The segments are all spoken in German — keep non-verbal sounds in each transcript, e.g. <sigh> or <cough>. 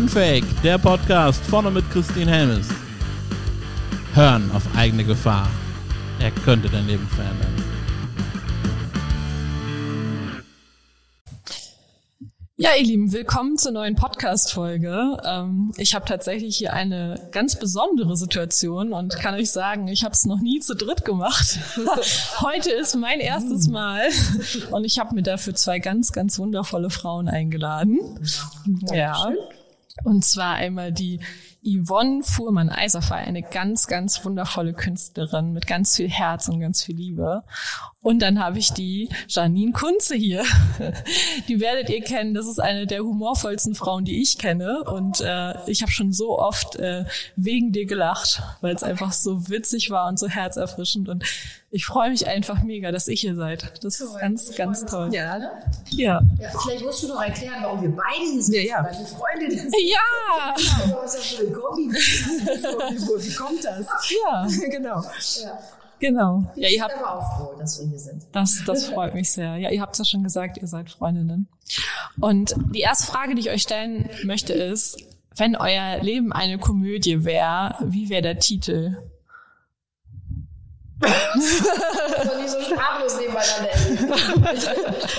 Unfake, der Podcast vorne mit Christine Helmes. Hören auf eigene Gefahr. Er könnte dein Leben verändern. Ja, ihr Lieben, willkommen zur neuen Podcast-Folge. Ähm, ich habe tatsächlich hier eine ganz besondere Situation und kann euch sagen, ich habe es noch nie zu dritt gemacht. <laughs> Heute ist mein erstes Mal und ich habe mir dafür zwei ganz, ganz wundervolle Frauen eingeladen. Ja. Und zwar einmal die Yvonne Fuhrmann-Eiserfey, eine ganz, ganz wundervolle Künstlerin mit ganz viel Herz und ganz viel Liebe. Und dann habe ich die Janine Kunze hier. <laughs> Die werdet ihr kennen. Das ist eine der humorvollsten Frauen, die ich kenne. Und äh, ich habe schon so oft äh, wegen dir gelacht, weil es einfach so witzig war und so herzerfrischend. Und ich freue mich einfach mega, dass ihr hier seid. Das ist ganz, ganz toll. Ja, ne? Ja. ja. Vielleicht musst du noch erklären, warum wir beide hier sind. Ja, ja. Weil wir Freundinnen sind. Ja! Kombi? <laughs> Wie, kommt das? Ja, <laughs> genau. Ja. genau. Wir Ja, ihr habt aber auch froh, dass wir hier sind. Das, das <laughs> freut mich sehr. Ja, ihr habt ja schon gesagt, ihr seid Freundinnen. Und die erste Frage, die ich euch stellen möchte, ist, wenn euer Leben eine Komödie wäre, wie wäre der Titel? Also nicht so sprachlos nebeneinander.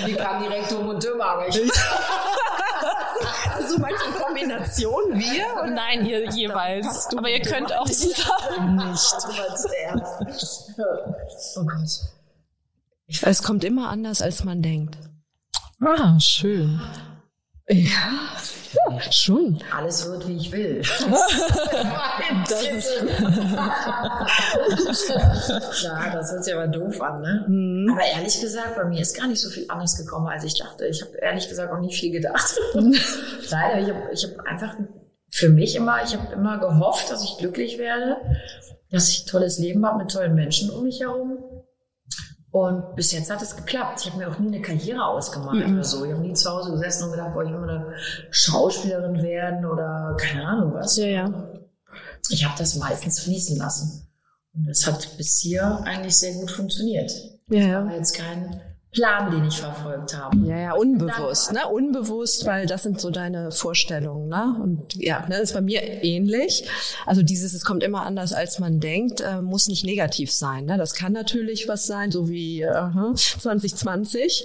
Die kam direkt dumm und dümmer, aber ich. So meinst du Kombination wir? Und nein, ihr jeweils. Aber ihr könnt auch zusammen. Nicht. Oh Gott. Es kommt immer anders, als man denkt. Ah, schön. Ja, schon. Alles wird, wie ich will. <laughs> das ist Na, das hört sich aber doof an, ne? Aber ehrlich gesagt, bei mir ist gar nicht so viel anders gekommen, als ich dachte. Ich habe ehrlich gesagt auch nicht viel gedacht. <laughs> Leider, ich habe ich hab einfach für mich immer, ich habe immer gehofft, dass ich glücklich werde, dass ich ein tolles Leben habe mit tollen Menschen um mich herum. Und bis jetzt hat es geklappt. Ich habe mir auch nie eine Karriere ausgemalt oder so. Ich habe nie zu Hause gesessen und gedacht, boah, ich will mal eine Schauspielerin werden oder keine Ahnung was. Ja, ja. Ich habe das meistens fließen lassen. Und das hat bis hier eigentlich sehr gut funktioniert. Ja, ja. Jetzt kein Plan, den ich verfolgt habe. Ja, ja, unbewusst, ne? Unbewusst, weil das sind so deine Vorstellungen, ne? Und ja, ne, das ist bei mir ähnlich. Also dieses, es kommt immer anders, als man denkt, äh, muss nicht negativ sein. Ne? Das kann natürlich was sein, so wie äh, 2020,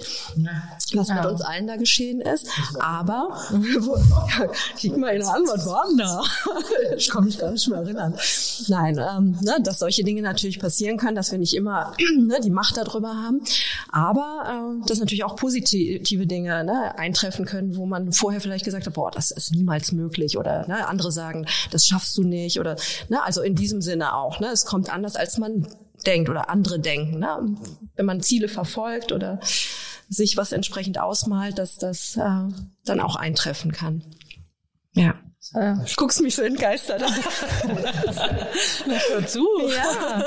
was mit uns allen da geschehen ist. Aber <laughs> ja, krieg mal eine Antwort, wann da? <laughs> Ich kann mich gar nicht mehr erinnern. Nein, ähm, ne, dass solche Dinge natürlich passieren können, dass wir nicht immer <clears throat> ne, die Macht darüber haben. Aber äh, dass natürlich auch positive Dinge ne, eintreffen können, wo man vorher vielleicht gesagt hat, boah, das ist niemals möglich. Oder ne, andere sagen, das schaffst du nicht. Oder ne, also in diesem Sinne auch. Ne, es kommt anders, als man denkt oder andere denken. Ne? Wenn man Ziele verfolgt oder sich was entsprechend ausmalt, dass das äh, dann auch eintreffen kann. Ja. Äh, guckst mich so entgeistert an. <laughs> Hör zu. Ja.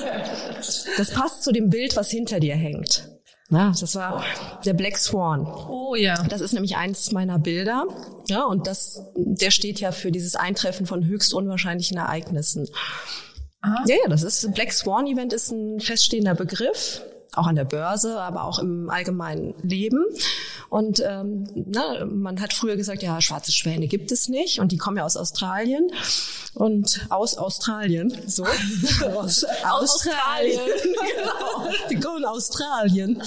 Das passt zu dem Bild, was hinter dir hängt. Ja, das war der Black Swan. Oh ja. Das ist nämlich eins meiner Bilder. Ja, und das, der steht ja für dieses Eintreffen von höchst unwahrscheinlichen Ereignissen. Ah. Ja, ja, das ist, Black Swan Event ist ein feststehender Begriff. Auch an der Börse, aber auch im allgemeinen Leben. Und ähm, na, man hat früher gesagt, ja, schwarze Schwäne gibt es nicht. Und die kommen ja aus Australien. Und aus Australien, so. <laughs> aus Australien. <laughs> genau. Die kommen aus Australien.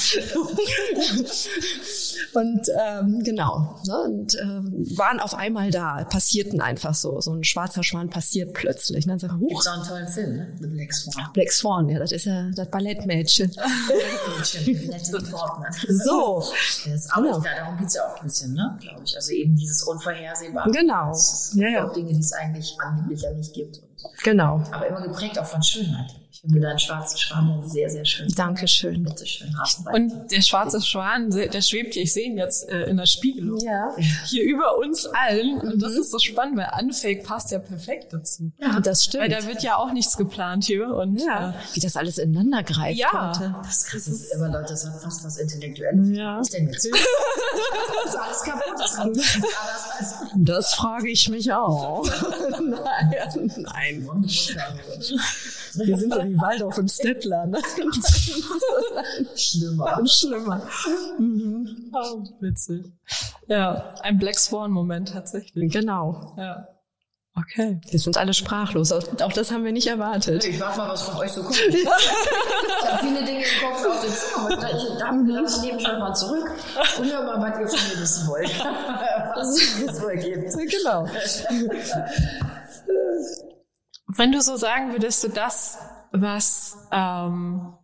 und ähm, genau. Ne, und ähm, waren auf einmal da, passierten einfach so. So ein schwarzer Schwan passiert plötzlich. Und dann, Gibt's auch einen tollen Film, ne? The Black Swan. Black Swan, ja, das ist ja das Ballettmädchen. <laughs> So. Das ist auch Genau. da, darum geht's ja auch ein bisschen, ne? Glaube ich. Also eben dieses Unvorhersehbare. Genau. Das Ja, ja. auch Dinge, die es eigentlich angeblich ja nicht gibt. Und, Genau. aber immer geprägt auch von Schönheit. Ich finde deinen schwarzen Schwan sehr, sehr schön. Dankeschön. Bitte schön. Und der schwarze Schwan, der schwebt hier, ich sehe ihn jetzt äh, in der Spiegelung. Ja. Hier über uns allen. Und das ist so spannend, weil Unfake passt ja perfekt dazu. Ja, das Weil stimmt. da wird ja auch nichts geplant hier. Und ja. äh, Wie das alles ineinander greift Ja. heute. Das das ist immer, Leute, das hat fast was Intellektuelles. Ja. Was ist denn jetzt? <laughs> das ist alles kaputt. Das ist alles Das frage ich mich auch. <laughs> Nein, nein. Wir sind so wie Waldorf und Stettler. Ne? schlimmer. Schlimmer. oh, witzig. Ja, ein Black Swan-Moment tatsächlich. Genau. Ja. Okay. Wir sind alle sprachlos. Auch das haben wir nicht erwartet. Ich warte mal, was von euch so kommt. <laughs> ich habe viele Dinge im Kopf auf den Zimmer. Und ich dachte, ich nehme schon mal zurück und hör mal, was ihr von mir wissen wollt. <laughs> was es wohl gibt. Genau. Wenn du so sagen würdest, du das, was ähm,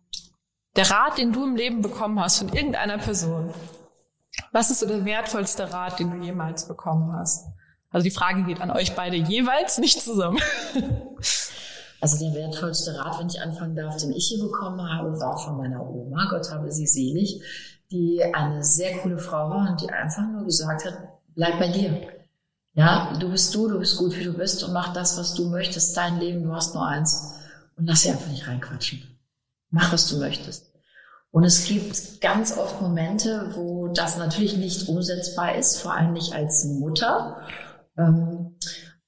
der Rat, den du im Leben bekommen hast von irgendeiner Person, was ist so der wertvollste Rat, den du jemals bekommen hast? Also die Frage geht an euch beide jeweils, nicht zusammen. Also der wertvollste Rat, wenn ich anfangen darf, den ich hier bekommen habe, war von meiner Oma, Gott habe sie selig, die eine sehr coole Frau war und die einfach nur gesagt hat, bleib bei dir. Ja, du bist du, du bist gut, wie du bist und mach das, was du möchtest, dein Leben, du hast nur eins. Und lass sie einfach nicht reinquatschen. Mach, was du möchtest. Und es gibt ganz oft Momente, wo das natürlich nicht umsetzbar ist, vor allem nicht als Mutter. Ähm,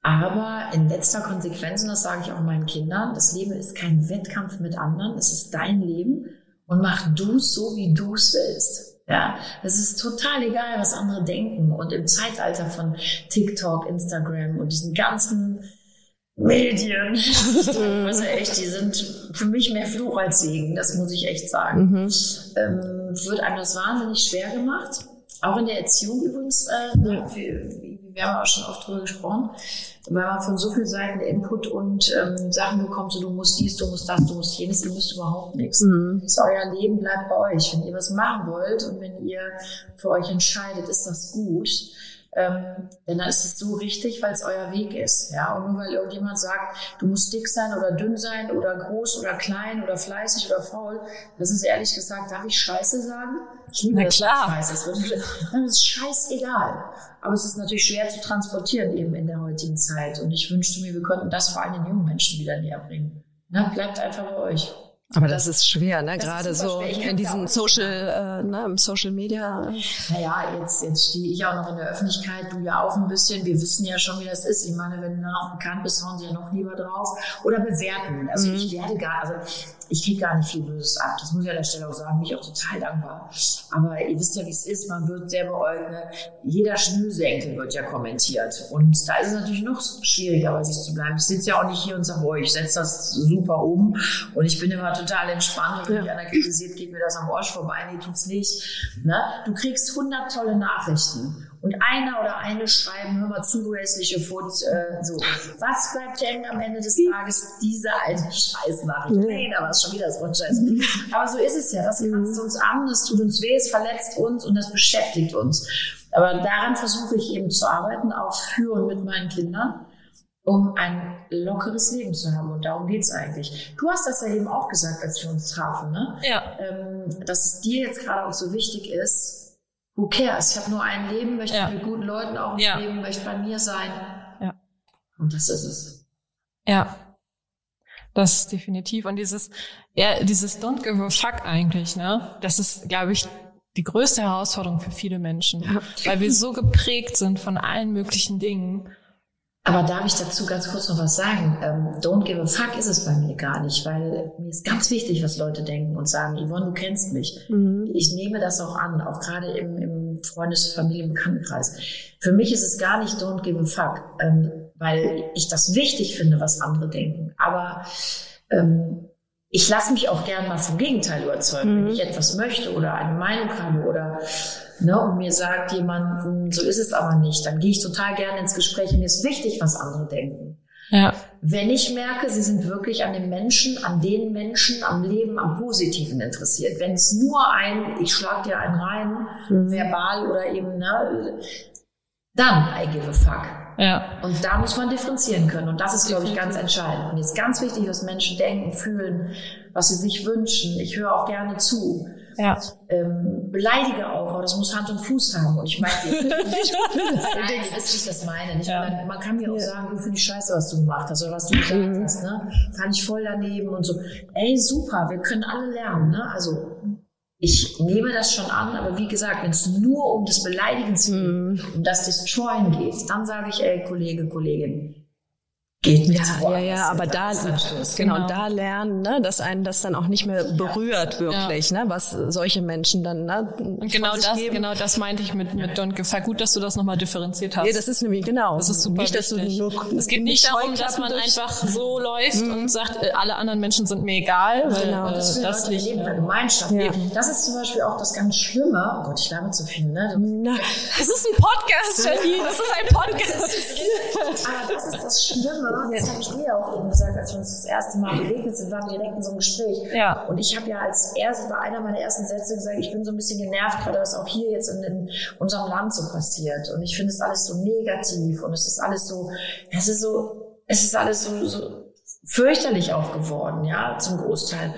aber in letzter Konsequenz, und das sage ich auch meinen Kindern, das Leben ist kein Wettkampf mit anderen, es ist dein Leben und mach du es so, wie du es willst. Ja, es ist total egal, was andere denken. Und im Zeitalter von TikTok, Instagram und diesen ganzen Medien, <laughs> also echt, die sind für mich mehr Fluch als Segen, das muss ich echt sagen. Mhm. Ähm, wird einem das wahnsinnig schwer gemacht. Auch in der Erziehung übrigens, äh, wie, wir haben auch schon oft drüber gesprochen, weil man von so vielen Seiten Input und ähm, Sachen bekommt, so du musst dies, du musst das, du musst jenes, ihr müsst überhaupt nichts. Mhm. Ist euer Leben, bleibt bei euch. Wenn ihr was machen wollt und wenn ihr für euch entscheidet, ist das gut ähm, denn dann ist es so richtig, weil es euer Weg ist. Ja? Und nur weil irgendjemand sagt, du musst dick sein oder dünn sein oder groß oder klein oder fleißig oder faul, das ist ehrlich gesagt, darf ich Scheiße sagen? Ich liebe Na klar. Scheiße. Das ist scheißegal. Aber es ist natürlich schwer zu transportieren eben in der heutigen Zeit. Und ich wünschte mir, wir könnten das vor allem den jungen Menschen wieder näher bringen. Na, bleibt einfach bei euch. Aber das, das ist schwer, ne? Gerade so in diesen Social, äh, ne, im Social Media. Naja, jetzt, jetzt stehe ich auch noch in der Öffentlichkeit, du ja auch ein bisschen. Wir wissen ja schon, wie das ist. Ich meine, wenn du auch bekannt bist, hauen sie ja noch lieber drauf. Oder bewerten. Also mhm. ich werde gar, also ich kriege gar nicht viel Böses ab. Das muss ich an der Stelle auch sagen, bin ich auch total dankbar. Aber ihr wisst ja, wie es ist. Man wird sehr beäugt. Jeder Schnürsenkel wird ja kommentiert. Und da ist es natürlich noch schwieriger, bei sich zu bleiben. Ich sitze ja auch nicht hier und sage, oh, ich setze das super um. Und ich bin immer total entspannt. Und wenn ja. einer kritisiert, geht mir das am Arsch vorbei. Nee, tut's nicht. Ne? Du kriegst 100 tolle Nachrichten und einer oder eine schreiben, hör mal zu, du hässliche Foot, äh, so. Was bleibt hängen am Ende des Tages? Diese alte Scheißnachricht. Nee, da war es schon wieder so ein Scheiß. Aber so ist es ja. Das kratzt uns an, das tut uns weh, es verletzt uns und das beschäftigt uns. Aber daran versuche ich eben zu arbeiten, auch für und mit meinen Kindern um ein lockeres Leben zu haben. Und darum geht's eigentlich. Du hast das ja eben auch gesagt, als wir uns trafen, ne? Ja. Ähm, dass es dir jetzt gerade auch so wichtig ist, who cares? Ich habe nur ein Leben, möchte ja. mit guten Leuten auch ja. leben, möchte bei mir sein. Ja. Und das ist es. Ja. Das ist definitiv. Und dieses, ja, dieses Don't give a fuck eigentlich, ne? Das ist, glaube ich, die größte Herausforderung für viele Menschen. Ja. Weil wir so geprägt sind von allen möglichen Dingen. Aber darf ich dazu ganz kurz noch was sagen? Ähm, don't give a fuck ist es bei mir gar nicht, weil mir ist ganz wichtig, was Leute denken und sagen, Yvonne, du kennst mich. Mhm. Ich nehme das auch an, auch gerade im, im Freundes-, Familien-, Bekanntenkreis. Für mich ist es gar nicht don't give a fuck, ähm, weil ich das wichtig finde, was andere denken. Aber ähm, ich lasse mich auch gern mal vom Gegenteil überzeugen, mhm. wenn ich etwas möchte oder eine Meinung habe oder ne, und mir sagt jemand, hm, so ist es aber nicht, dann gehe ich total gerne ins Gespräch und mir ist wichtig, was andere denken. Ja. Wenn ich merke, sie sind wirklich an den Menschen, an den Menschen, am Leben, am Positiven interessiert. Wenn es nur ein, ich schlag dir einen rein, mhm. verbal oder eben, ne, dann I give a fuck. Ja. Und da muss man differenzieren können. Und das ist, glaube ich, ganz entscheidend. Und jetzt ganz wichtig, was Menschen denken, fühlen, was sie sich wünschen. Ich höre auch gerne zu. Ja. Ähm, beleidige auch, aber das muss Hand und Fuß haben. Und ich meine, ihr wisst, wie ich <laughs> das meine. Ich ja. meine, man kann mir auch sagen, du findest scheiße, was du gemacht hast oder was du gesagt mhm. hast. Ne? Fand ich voll daneben und so. Ey, super, wir können alle lernen. Ne? Also ich nehme das schon an, aber wie gesagt, wenn es nur um das Beleidigen mhm. um das Destroyen geht, dann sage ich, ey, Kollege, Kollegin, geht ja, ja, ja, aber da, genau, genau, da lernen, ne, dass einen das dann auch nicht mehr berührt wirklich, ja. ne, was solche Menschen dann, ne, und genau das, geben. genau das meinte ich mit, mit Don't Gefall. Gut, dass du das nochmal differenziert hast. Ja, das ist nämlich, genau. Das ist super nicht, dass du nur, es geht nicht darum, dass man einfach so läuft mhm. und sagt, äh, alle anderen Menschen sind mir egal, weil, genau. Äh, das, das liegt in der Gemeinschaft. Ja. Das ist zum Beispiel auch das ganz Schlimme. Oh Gott, ich laber zu viel, ne? Na, es ist ein Podcast, Jenny. Das ist ein Podcast. aber das ist das Schlimme das habe ich dir auch eben gesagt, als wir uns das erste Mal begegnet sind, waren wir direkt in so einem Gespräch. Ja. Und ich habe ja als erste, bei einer meiner ersten Sätze gesagt, ich bin so ein bisschen genervt, gerade was auch hier jetzt in, in unserem Land so passiert. Und ich finde es alles so negativ und es ist alles so, es ist so, es ist alles so, so fürchterlich auch geworden, ja, zum Großteil.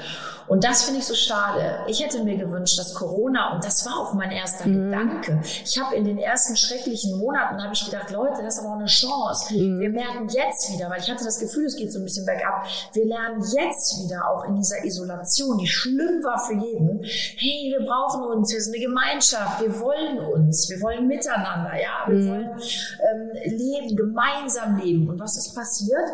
Und das finde ich so schade. Ich hätte mir gewünscht, dass Corona, und das war auch mein erster mhm. Gedanke, ich habe in den ersten schrecklichen Monaten, habe ich gedacht, Leute, das ist aber auch eine Chance. Mhm. Wir merken jetzt wieder, weil ich hatte das Gefühl, es geht so ein bisschen bergab, wir lernen jetzt wieder auch in dieser Isolation, die schlimm war für jeden, hey, wir brauchen uns, wir sind eine Gemeinschaft, wir wollen uns, wir wollen miteinander, ja, wir mhm. wollen ähm, leben, gemeinsam leben. Und was ist passiert?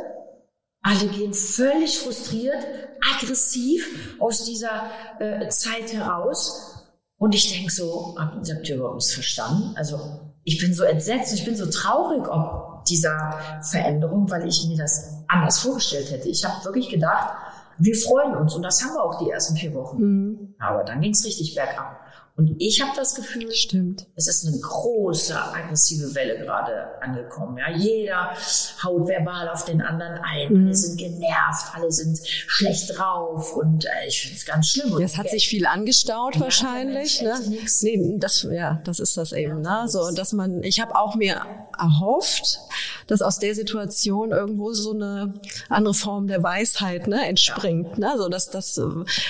Alle gehen völlig frustriert, aggressiv aus dieser äh, Zeit heraus. Und ich denke so, habt ihr überhaupt nichts verstanden? Also ich bin so entsetzt, ich bin so traurig ob dieser Veränderung, weil ich mir das anders vorgestellt hätte. Ich habe wirklich gedacht, wir freuen uns und das haben wir auch die ersten vier Wochen. Mhm. Aber dann ging es richtig bergab. Und ich habe das Gefühl, Stimmt. es ist eine große aggressive Welle gerade angekommen. Ja, jeder haut verbal auf den anderen ein. Mhm. Alle sind genervt, alle sind schlecht drauf und äh, ich finde es ganz schlimm. Es hat sich viel angestaut ja, wahrscheinlich. Ne? Nee, das, ja, das ist das eben. Ja, ne? So, dass man, ich habe auch mir erhofft, dass aus der Situation irgendwo so eine andere Form der Weisheit ne, entspringt. Ja. Ne? So, dass das,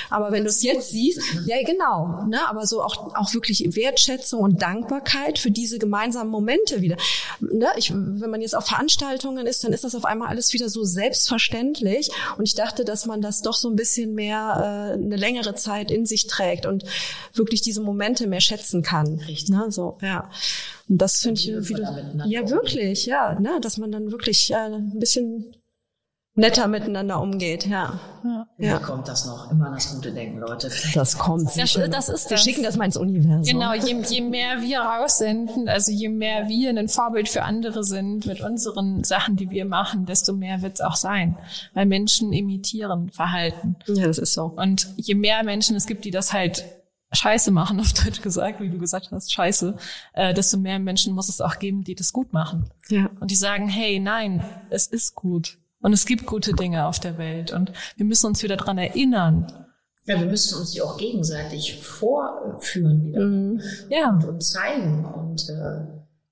aber wenn du es jetzt siehst, ja genau, ne? aber so auch auch, wirklich Wertschätzung und Dankbarkeit für diese gemeinsamen Momente wieder. Ne? Ich, wenn man jetzt auf Veranstaltungen ist, dann ist das auf einmal alles wieder so selbstverständlich. Und ich dachte, dass man das doch so ein bisschen mehr äh, eine längere Zeit in sich trägt und wirklich diese Momente mehr schätzen kann. Richtig. Ne? So, ja. Und das finde ich wieder, ja wirklich, ja, ne, dass man dann wirklich äh, ein bisschen netter miteinander umgeht, ja. Ja. ja. kommt das noch? Immer das gute Denken, Leute. Vielleicht das kommt. Das, das ist wir das. schicken das mal ins Universum. Genau, je, je mehr wir raussenden, also je mehr wir ein Vorbild für andere sind mit unseren Sachen, die wir machen, desto mehr wird es auch sein. Weil Menschen imitieren Verhalten. Ja, das ist so. Und je mehr Menschen es gibt, die das halt Scheiße machen, <laughs> auf Deutsch gesagt, wie du gesagt hast, Scheiße, äh, desto mehr Menschen muss es auch geben, die das gut machen. Ja. Und die sagen, hey, nein, es ist gut. Und es gibt gute Dinge auf der Welt und wir müssen uns wieder dran erinnern. Ja, wir müssen uns die auch gegenseitig vorführen wieder. Mhm. Ja. Und, und, zeigen. Und äh,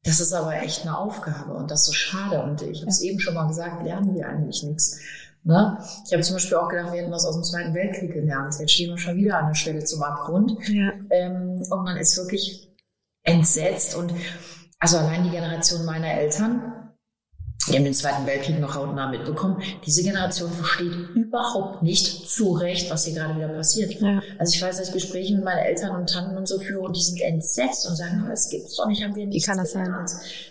das ist aber echt eine Aufgabe und das ist so schade. Und ich habe es ja. eben schon mal gesagt, lernen wir eigentlich nichts. Ne? Ich habe zum Beispiel auch gedacht, wir hätten was aus dem Zweiten Weltkrieg gelernt. Jetzt stehen wir schon wieder an der Stelle zum Abgrund. Ja. Ähm, und man ist wirklich entsetzt. Und also allein die Generation meiner Eltern, die haben den Zweiten Weltkrieg noch hautnah mitbekommen. Diese Generation versteht überhaupt nicht zu Recht, was hier gerade wieder passiert. Ja. Also ich weiß, dass ich Gespräche mit meinen Eltern und Tanten und so führe und die sind entsetzt und sagen, oh, das gibt's doch nicht, haben wir nicht. Wie kann das sein?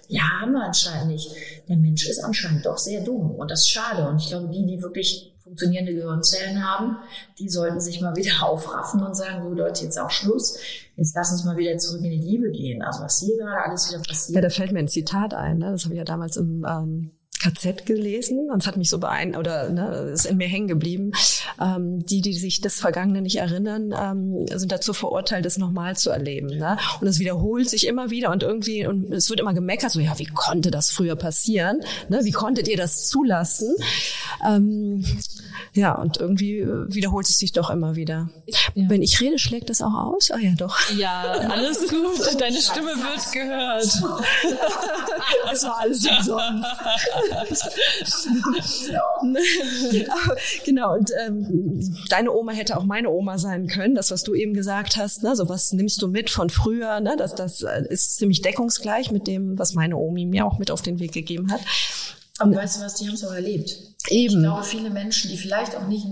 Ja, haben wir anscheinend nicht. Der Mensch ist anscheinend doch sehr dumm und das ist schade. Und ich glaube, die, die wirklich funktionierende Gehirnzellen haben, die sollten sich mal wieder <laughs> aufraffen und sagen, so Leute, jetzt auch Schluss. Jetzt lass uns mal wieder zurück in die Liebe gehen. Also was hier gerade alles wieder passiert. Ja, da fällt mir ein Zitat ein. Ne? Das habe ich ja damals im ähm, KZ gelesen und es hat mich so beeindruckt oder ne, ist in mir hängen geblieben. Ähm, die, die sich das Vergangene nicht erinnern, ähm, sind dazu verurteilt, das nochmal zu erleben. Ne? Und es wiederholt sich immer wieder und irgendwie und es wird immer gemeckert, so ja, wie konnte das früher passieren? Ne? Wie konntet ihr das zulassen? Ähm, ja, und irgendwie äh, wiederholt es sich doch immer wieder. Ja. Wenn ich rede, schlägt das auch aus? Ah ja, doch. Ja, alles gut. Deine Stimme wird gehört. <laughs> Das war alles umsonst. <laughs> <laughs> genau, und ähm, deine Oma hätte auch meine Oma sein können, das, was du eben gesagt hast, ne? so was nimmst du mit von früher, ne? das, das äh, ist ziemlich deckungsgleich mit dem, was meine Omi mir auch mit auf den Weg gegeben hat. Aber weißt du was, die haben es auch erlebt. Eben. Ich glaube, viele Menschen, die vielleicht auch nicht,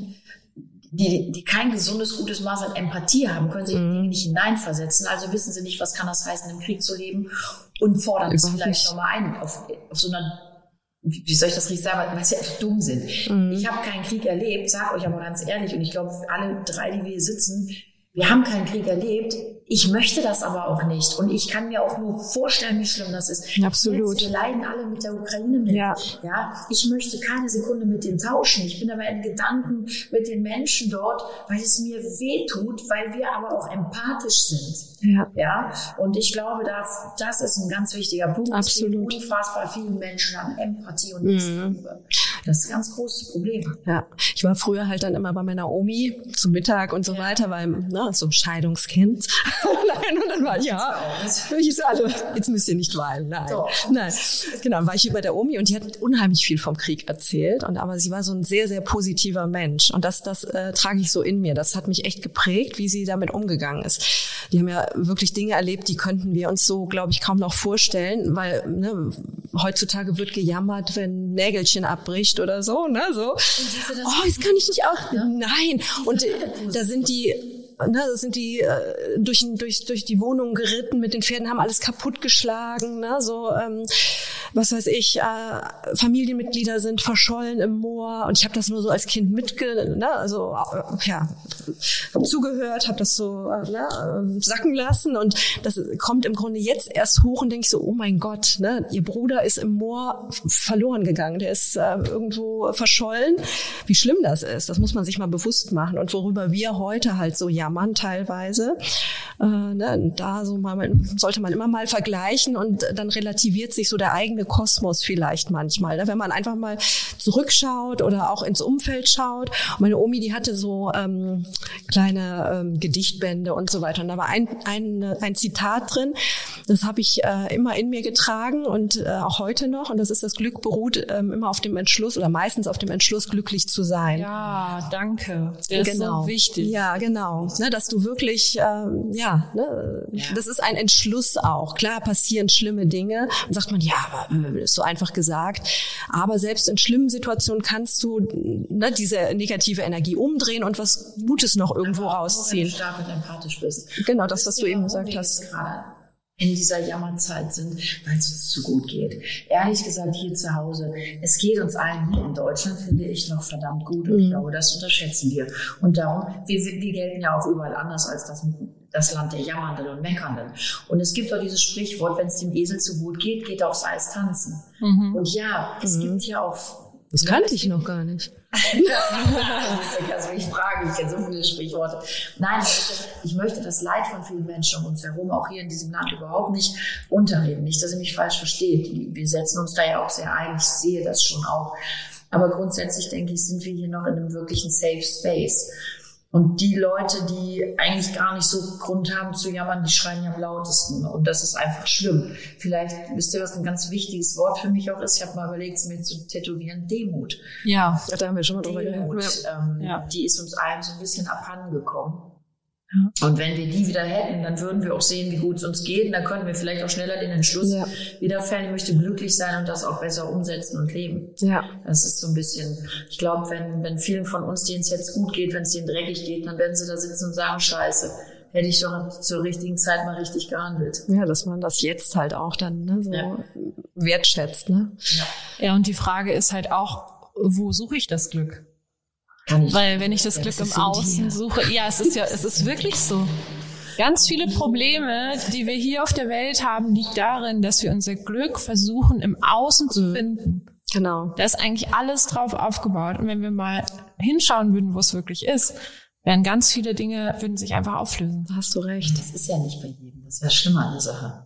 die, die kein gesundes, gutes Maß an Empathie haben, können sich mhm. nicht hineinversetzen. Also wissen sie nicht, was kann das heißen, im Krieg zu leben und fordern es vielleicht nochmal ein auf, auf so einer wie soll ich das richtig sagen, weil sie einfach dumm sind. Mhm. Ich habe keinen Krieg erlebt, sag euch aber ganz ehrlich, und ich glaube, alle drei, die wir hier sitzen, wir haben keinen Krieg erlebt. Ich möchte das aber auch nicht. Und ich kann mir auch nur vorstellen, wie schlimm das ist. Absolut. Jetzt, wir leiden alle mit der Ukraine mit. Ja. ja. Ich möchte keine Sekunde mit denen tauschen. Ich bin aber in Gedanken mit den Menschen dort, weil es mir weh tut, weil wir aber auch empathisch sind. Ja. Ja. Und ich glaube, das, das ist ein ganz wichtiger Punkt. Absolut. Es unfassbar vielen Menschen an Empathie und mhm. Das ist ein ganz großes Problem. Ja. Ich war früher halt dann immer bei meiner Omi zum Mittag und so ja. weiter, weil, ne, so Scheidungskind. <laughs> Nein, und dann war ich, ja, ich alle, jetzt müsst ihr nicht weinen. Nein. Doch. Nein. Genau, war ich über der Omi und die hat unheimlich viel vom Krieg erzählt. Und aber sie war so ein sehr, sehr positiver Mensch. Und das, das äh, trage ich so in mir. Das hat mich echt geprägt, wie sie damit umgegangen ist. Die haben ja wirklich Dinge erlebt, die könnten wir uns so, glaube ich, kaum noch vorstellen, weil ne, heutzutage wird gejammert, wenn Nägelchen abbricht oder so, ne, so. Oh, jetzt kann ich nicht auch. Ja? Nein. Und äh, da sind die ne, sind die äh, durch, durch, durch die Wohnung geritten mit den Pferden, haben alles kaputtgeschlagen, ne, so ähm, was weiß ich, äh, Familienmitglieder sind verschollen im Moor. Und ich habe das nur so als Kind mitge, ne, also äh, ja, hab zugehört, habe das so äh, ne, äh, sacken lassen. Und das kommt im Grunde jetzt erst hoch und denke ich so, oh mein Gott, ne, ihr Bruder ist im Moor verloren gegangen, der ist äh, irgendwo verschollen. Wie schlimm das ist, das muss man sich mal bewusst machen. Und worüber wir heute halt so jammern teilweise, äh, ne, da so mal, sollte man immer mal vergleichen. Und dann relativiert sich so der eigene Kosmos vielleicht manchmal. Ne? Wenn man einfach mal zurückschaut oder auch ins Umfeld schaut. Und meine Omi, die hatte so ähm, kleine ähm, Gedichtbände und so weiter. Und da war ein, ein, ein Zitat drin, das habe ich äh, immer in mir getragen und äh, auch heute noch. Und das ist, das Glück beruht ähm, immer auf dem Entschluss oder meistens auf dem Entschluss, glücklich zu sein. Ja, danke. Der genau. ist so genau. wichtig. Ja, genau. Ne, dass du wirklich, ähm, ja, ne, ja, das ist ein Entschluss auch. Klar passieren schlimme Dinge und sagt man, ja, aber äh, ist so einfach gesagt. Aber selbst in schlimmen Situationen kannst du ne, diese negative Energie umdrehen und was Gutes noch irgendwo Aber rausziehen. Wenn du stark und empathisch bist. Genau, das, was du eben gesagt hast in dieser Jammerzeit sind, weil es uns zu gut geht. Ehrlich gesagt, hier zu Hause, es geht uns allen hier in Deutschland, finde ich, noch verdammt gut. Und ich mhm. glaube, das unterschätzen wir. Und darum, wir, wir gelten ja auch überall anders als das, das Land der Jammernden und Meckernden. Und es gibt auch dieses Sprichwort, wenn es dem Esel zu gut geht, geht er aufs Eis tanzen. Mhm. Und ja, es mhm. gibt ja auch das kannte ich noch gar nicht. <laughs> also ich frage, ich kenne so viele Sprichworte. Nein, ich möchte das Leid von vielen Menschen um uns herum, auch hier in diesem Land, überhaupt nicht unterreden. Nicht, dass ihr mich falsch versteht. Wir setzen uns da ja auch sehr ein. Ich sehe das schon auch. Aber grundsätzlich denke ich, sind wir hier noch in einem wirklichen Safe Space. Und die Leute, die eigentlich gar nicht so Grund haben zu jammern, die schreien ja am lautesten. Und das ist einfach schlimm. Vielleicht wisst ihr, was ein ganz wichtiges Wort für mich auch ist. Ich habe mal überlegt, es mir zu tätowieren. Demut. Ja, da haben wir schon mal drüber geredet. Ähm, ja. Die ist uns allen so ein bisschen abhanden Und wenn wir die wieder hätten, dann würden wir auch sehen, wie gut es uns geht. Und dann könnten wir vielleicht auch schneller den Entschluss ja. wieder fällen, ich möchte glücklich sein und das auch besser umsetzen und leben. Ja. Das ist so ein bisschen, ich glaube, wenn, wenn vielen von uns, denen es jetzt gut geht, wenn es denen dreckig geht, dann werden sie da sitzen und sagen, scheiße, hätte ich doch zur richtigen Zeit mal richtig gehandelt. Ja, dass man das jetzt halt auch dann ne, so ja. wertschätzt. Ne? Ja. ja, und die Frage ist halt auch, wo suche ich das Glück? Weil wenn ich das Glück im Außen suche, ja, es ist ja, es ist wirklich so. Ganz viele Probleme, die wir hier auf der Welt haben, liegt darin, dass wir unser Glück versuchen im Außen zu finden. Genau. Da ist eigentlich alles drauf aufgebaut. Und wenn wir mal hinschauen würden, wo es wirklich ist, wären ganz viele Dinge, würden sich einfach auflösen. Da hast du recht. Das ist ja nicht bei jedem. Das wäre schlimmer an der Sache.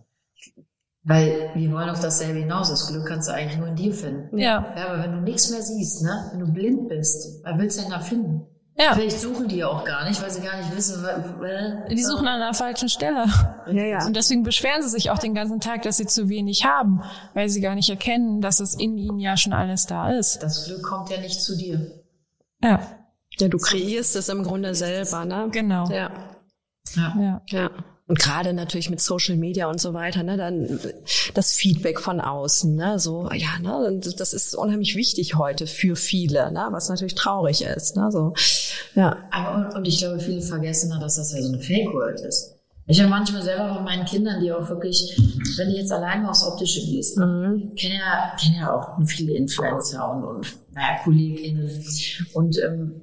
Weil wir wollen auf dasselbe hinaus. Das Glück kannst du eigentlich nur in dir finden. Ja. ja aber wenn du nichts mehr siehst, ne? wenn du blind bist, wer willst du denn da finden? Ja. Vielleicht suchen die ja auch gar nicht, weil sie gar nicht wissen, äh, Die suchen an der falschen Stelle. Ja, ja. Und deswegen beschweren sie sich auch den ganzen Tag, dass sie zu wenig haben, weil sie gar nicht erkennen, dass es in ihnen ja schon alles da ist. Das Glück kommt ja nicht zu dir. Ja. Ja, du kreierst es im Grunde selber, ne? Genau. Ja. Ja. ja. ja. Und gerade natürlich mit Social Media und so weiter, ne, dann das Feedback von außen, ne, so, ja, ne, das ist unheimlich wichtig heute für viele, ne, was natürlich traurig ist, ne, so, ja. Aber, und ich glaube, viele vergessen, dass das ja so eine Fake-World ist. Ich habe manchmal selber bei meinen Kindern, die auch wirklich, wenn die jetzt allein mal aufs Optische gehst, mhm. kennen ja, kennen ja auch viele Influencer und, und naja, KollegInnen. Und ähm,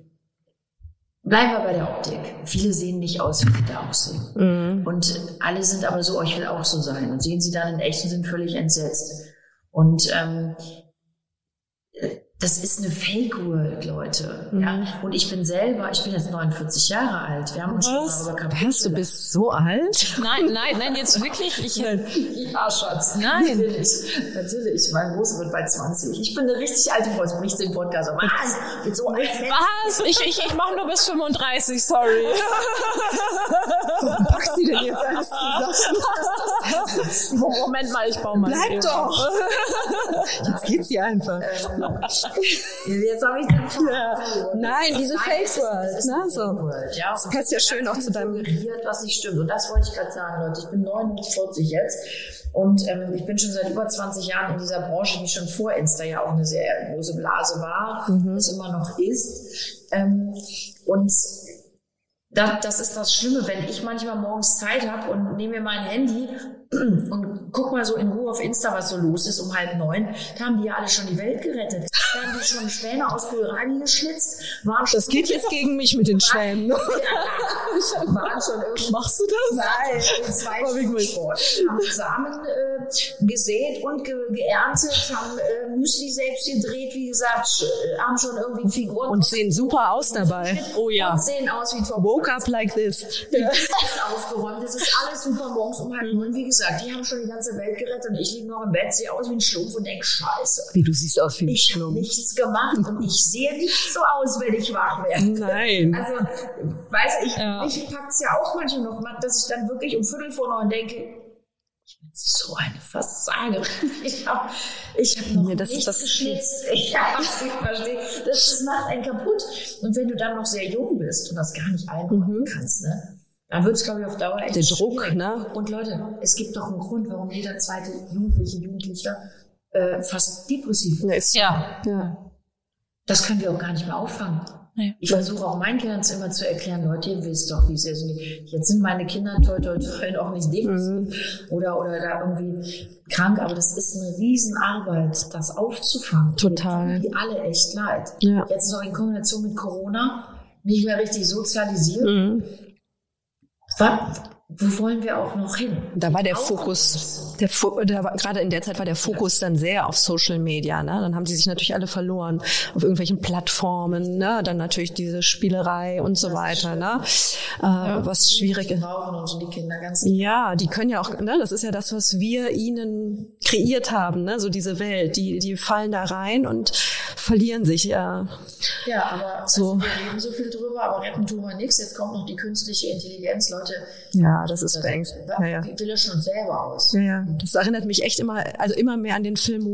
bleiben wir bei der Optik. Viele sehen nicht aus, wie sie da aussehen. Mhm. Und alle sind aber so, oh, ich will auch so sein. Und sehen sie dann in echt und sind völlig entsetzt. Und ähm, das ist eine Fake World, Leute. Mhm. Ja? Und ich bin selber, ich bin jetzt 49 Jahre alt. Wir haben uns Was? schon darüber Was, du bist so alt? <laughs> Nein, nein, nein, jetzt wirklich. Ich, ja, Schatz. Nein. Natürlich. Natürlich. Mein Große wird bei 20. Ich bin eine richtig alte Frau. Jetzt bricht sie im Podcast. Aber was? Mit so alt. Was? Ich, ich, ich mache nur bis 35, sorry. <laughs> Was packt sie denn jetzt alles zusammen? Moment mal, ich baue mal. Bleib doch. <laughs> Jetzt geht sie einfach. Ähm, Jetzt habe ich den ja. Nein, diese Fake World. Ne? So. World. Ja, das passt ja schön auch zu deinem. Was nicht stimmt. Und das wollte ich gerade sagen, Leute. Ich bin 49 jetzt. Und ähm, ich bin schon seit über 20 Jahren in dieser Branche, die schon vor Insta ja auch eine sehr große Blase war, mhm. es immer noch ist. Ähm, und das, das ist das Schlimme, wenn ich manchmal morgens Zeit habe und nehme mir mein Handy und guck mal so in Ruhe auf Insta, was so los ist um halb neun. Da haben die ja alle schon die Welt gerettet. Da haben die schon Schwäne aus Kohlrabi geschnitzt. Waren das geht jetzt <laughs> gegen mich mit den Schwänen. waren schon irgendwie. Machst du das? Nein, zwei Sport. Haben Samen äh, gesät und ge geerntet, haben äh, Müsli selbst gedreht, wie gesagt, äh, haben schon irgendwie Figuren. Und sehen super aus dabei. Oh ja. Und sehen aus wie Top. Woke up like this. Ja. aufgeräumt. Das ist alles super morgens um halb neun, wie gesagt gesagt, die haben schon die ganze Welt gerettet und ich liege noch im Bett, sehe aus wie ein Schlumpf und denke, scheiße. Wie du siehst aus wie ein ich Schlumpf. Ich habe nichts gemacht und ich sehe nicht so aus, wenn ich wach werde. Nein. Also, weißt du, ich, ja. ich es ja auch manchmal noch, dass ich dann wirklich um Viertel vor neun denke, ich bin so eine Versagerin. Ich habe ich hab noch das, nichts das, geschnitzt. Ich habe es nicht verstehen. Das, das macht einen kaputt. Und wenn du dann noch sehr jung bist und das gar nicht einordnen mhm. kannst, ne? Dann wird es, glaube ich, auf Dauer echt Der Druck, schwierig. ne? Und Leute, es gibt doch einen Grund, warum jeder zweite Jugendliche, Jugendlicher äh, fast depressiv ist. Ja. ja. Das können wir auch gar nicht mehr auffangen. Nee. Ich versuche auch meinen Kindern immer zu erklären, Leute, ihr wisst doch, wie es ist. Jetzt sind meine Kinder toi, toi, toi auch nicht depressiv mhm. oder, oder da irgendwie krank, aber das ist eine Riesenarbeit, das aufzufangen. Total. Die alle echt leid. Ja. Jetzt noch in Kombination mit Corona, nicht mehr richtig sozialisiert. Mhm. Was? Wo wollen wir auch noch hin? Da war der Fokus, der, da war, gerade in der Zeit war der Fokus dann sehr auf Social Media. Ne? Dann haben sie sich natürlich alle verloren auf irgendwelchen Plattformen. Ne? Dann natürlich diese Spielerei und so weiter. Ne? Äh, ja, was schwierig ist. Ja, die können ja auch. Ne? Das ist ja das, was wir ihnen kreiert haben. Ne? So diese Welt. Die, die fallen da rein und verlieren sich. Ja, ja aber so. Also wir reden so viel drüber, aber retten tun wir nichts. Jetzt kommt noch die künstliche Intelligenz, Leute. Ja das ist beängstigend. Ja, ja. Wir löschen uns selber aus. Ja, ja. Das erinnert mich echt immer, also immer mehr an den Film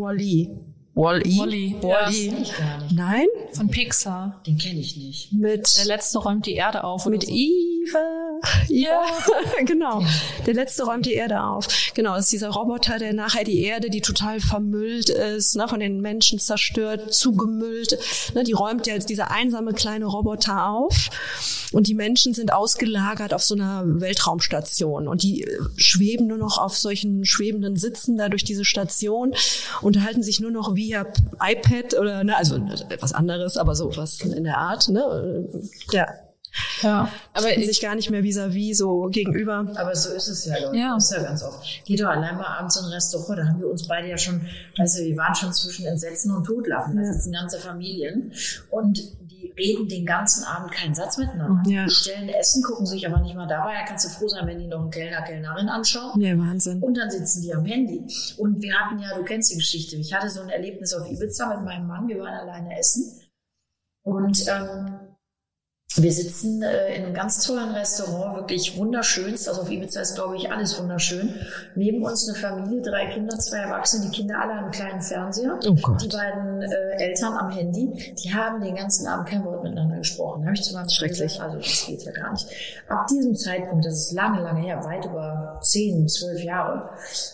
Wall-E. Wall-E? Wall-E. Wall-E. Ja, Nein? Von Pixar. Den kenne ich nicht. Mit Der letzte räumt die Erde auf. Mit so. Eva. Ja, <laughs> genau. Der letzte räumt die Erde auf. Genau, das ist dieser Roboter, der nachher die Erde, die total vermüllt ist, ne, von den Menschen zerstört, zugemüllt, ne, die räumt ja dieser einsame kleine Roboter auf und die Menschen sind ausgelagert auf so einer Weltraumstation und die äh, schweben nur noch auf solchen schwebenden Sitzen da durch diese Station, unterhalten sich nur noch via iPad oder, ne, also etwas anderes, aber so was in der Art, ne, ja. Ja, aber sich gar nicht mehr vis-à-vis -vis so gegenüber. Aber so ist es ja, Leute. Ja. Das ist ja ganz oft. Geh doch allein mal abends in ein Restaurant, da haben wir uns beide ja schon, weißt du, wir waren schon zwischen Entsetzen und Totlachen. Da sitzen ganze Familien und reden den ganzen Abend keinen Satz miteinander. Ja. Die stellen Essen, gucken sich aber nicht mal dabei. Da kannst du froh sein, wenn die noch einen Kellner, Kellnerin anschauen. Ja, Wahnsinn. Und dann sitzen die am Handy. Und wir hatten ja, du kennst die Geschichte, ich hatte so ein Erlebnis auf Ibiza mit meinem Mann, wir waren alleine essen. Und ähm, wir sitzen äh, in einem ganz tollen Restaurant, wirklich wunderschönst. Also auf Ibiza ist, glaube ich, alles wunderschön. Neben uns eine Familie, drei Kinder, zwei Erwachsene. Die Kinder alle haben einen kleinen Fernseher. Oh. Die beiden äh, Eltern am Handy. Die haben den ganzen Abend kein Wort miteinander gesprochen. Da habe ich zu meinem Schrecklich. Gesagt, also das geht ja gar nicht. Ab diesem Zeitpunkt, das ist lange, lange her, weit über zehn, zwölf Jahre,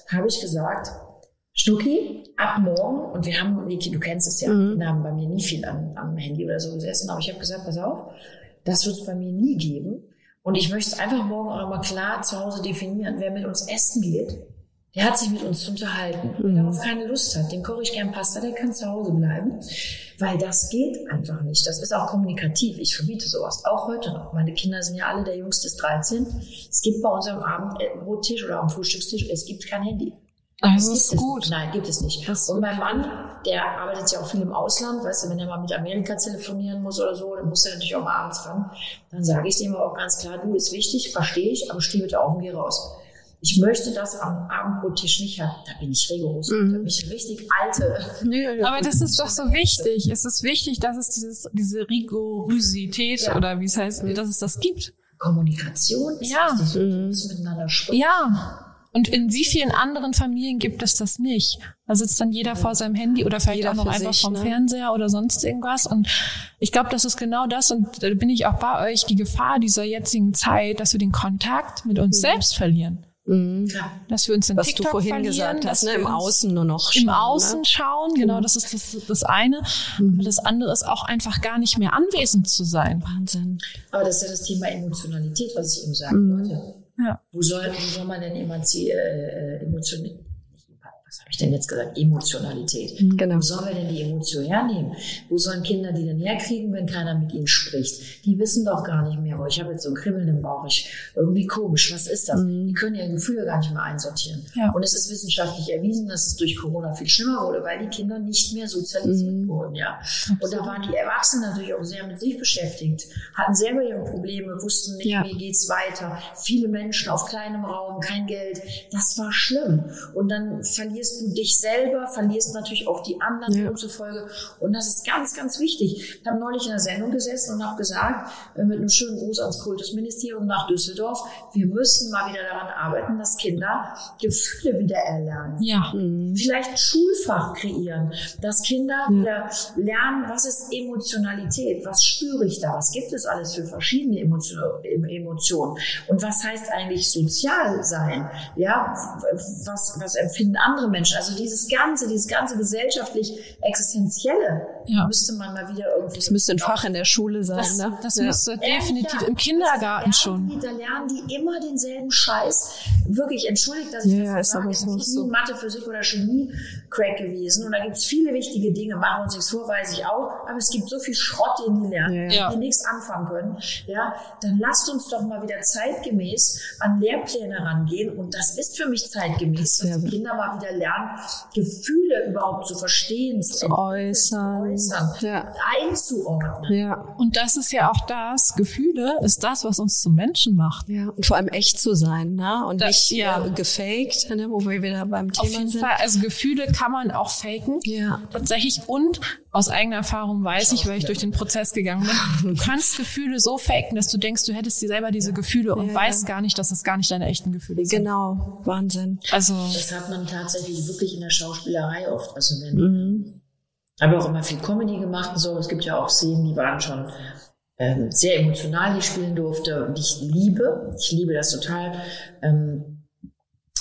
habe ich gesagt, Schnucki, ab morgen, und wir haben, Niki, du kennst es ja, mhm. wir haben bei mir nie viel am, am Handy oder so gesessen, aber ich habe gesagt, pass auf, das wird es bei mir nie geben. Und ich möchte es einfach morgen auch mal klar zu Hause definieren, wer mit uns essen geht, der hat sich mit uns zu unterhalten. Wer Mhm. darauf keine Lust hat, den koche ich gern Pasta, der kann zu Hause bleiben. Weil das geht einfach nicht. Das ist auch kommunikativ. Ich verbiete sowas. Auch heute noch. Meine Kinder sind ja alle, der Jüngste ist 13. Es gibt bei uns am Abendbrottisch oder am Frühstückstisch, es gibt kein Handy. Das gibt ist es gut. Nicht. Nein, gibt es nicht. Das und mein Mann, der arbeitet ja auch viel im Ausland, weißt du, wenn er mal mit Amerika telefonieren muss oder so, dann muss er natürlich auch mal abends ran. Dann sage ich dem auch ganz klar, du, ist wichtig, verstehe ich, aber steh bitte auf und geh raus. Ich möchte das am Abendbrottisch nicht haben. Da bin ich rigoros. Mhm. Da bin ich richtig alte. <laughs> Aber das ist doch so wichtig. Es ist wichtig, dass es dieses, diese Rigorosität Ja. oder wie es heißt, dass es das gibt. Kommunikation ist Ja. wichtig. Wir Mhm. miteinander sprechen. Ja. Und in wie vielen anderen Familien gibt es das nicht? Da sitzt dann jeder vor seinem Handy oder vielleicht Jeder auch noch einfach sich, vom ne? Fernseher oder sonst irgendwas. Und ich glaube, das ist genau das. Und da bin ich auch bei euch, die Gefahr dieser jetzigen Zeit, dass wir den Kontakt mit uns selbst verlieren. Mhm. Klar. Dass wir uns in Was TikTok du vorhin verlieren, gesagt hast, dass ne? wir im Außen nur noch Im schauen, Außen Ne? schauen, genau, das ist das, das eine. Aber das andere ist auch einfach gar nicht mehr anwesend zu sein. Wahnsinn. Aber das ist ja das Thema Emotionalität, was ich eben sage. Mhm. Ja. wo soll, wo soll man denn emanzi äh, äh, emotion denn jetzt gesagt? Emotionalität. Genau. Wo sollen wir denn die Emotion hernehmen? Wo sollen Kinder die denn herkriegen, wenn keiner mit ihnen spricht? Die wissen doch gar nicht mehr, oh, ich habe jetzt so ein Kribbeln im Bauch, ich, irgendwie komisch, was ist das? Die können ihre Gefühle gar nicht mehr einsortieren. Ja. Und es ist wissenschaftlich erwiesen, dass es durch Corona viel schlimmer wurde, weil die Kinder nicht mehr sozialisiert wurden, ja. Und da waren die Erwachsenen natürlich auch sehr mit sich beschäftigt, hatten selber ihre Probleme, wussten nicht, Ja. wie geht's weiter. Viele Menschen auf kleinem Raum, kein Geld. Das war schlimm. Und dann verlierst du dich selber, verlierst natürlich auch die anderen Ja. demzufolge. Und das ist ganz, ganz wichtig. Ich habe neulich in der Sendung gesessen und habe gesagt, äh, mit einem schönen Gruß ans Kultusministerium nach Düsseldorf, wir müssen mal wieder daran arbeiten, dass Kinder Gefühle wieder erlernen Ja. Mhm. vielleicht ein Schulfach kreieren, dass Kinder wieder lernen, was ist Emotionalität, was spüre ich da, was gibt es alles für verschiedene Emotion, Emotionen und was heißt eigentlich sozial sein, ja, was, was empfinden andere Menschen, also dieses ganze, dieses ganze gesellschaftlich existenzielle Ja. müsste man mal wieder irgendwie. Das müsste ein Fach in der Schule sein, Das, ne? das Ja. müsste definitiv Ja, im Kindergarten schon. Die, da lernen die immer denselben Scheiß. Wirklich, entschuldigt, dass ich Ja, das so sage. so. Ich bin nie Mathe, Physik oder Chemie Crack gewesen. Und da gibt es viele wichtige Dinge. Machen wir uns nichts vor, weiß ich auch. Aber es gibt so viel Schrott, den die lernen, Ja, ja. die nichts anfangen können. Ja, dann lasst uns doch mal wieder zeitgemäß an Lehrpläne rangehen. Und das ist für mich zeitgemäß, dass die Kinder mal wieder lernen, Gefühle überhaupt zu verstehen, zu, Zu äußern. zu äußern, Ja. einzuordnen. Ja. Und das ist ja auch das, Gefühle ist das, was uns zum Menschen macht. Ja, und vor allem echt zu sein, ne? Und Da- nicht ja. äh, gefaked, ne? wo wir wieder beim Auf Thema jeden sind. Fall, also Gefühle kann man auch faken. Ja. Tatsächlich und aus eigener Erfahrung weiß ich, weil ich durch den Prozess gegangen bin, <laughs> du kannst Gefühle so faken, dass du denkst, du hättest dir selber diese Gefühle und Ja. weißt gar nicht, dass das gar nicht deine echten Gefühle sind. Genau, Wahnsinn. Also Das hat man tatsächlich wirklich in der Schauspielerei oft. Also wenn, Mhm. habe auch immer viel Comedy gemacht und so. Es gibt ja auch Szenen, die waren schon ähm, sehr emotional, die ich spielen durfte. Und ich liebe, ich liebe das total, ähm,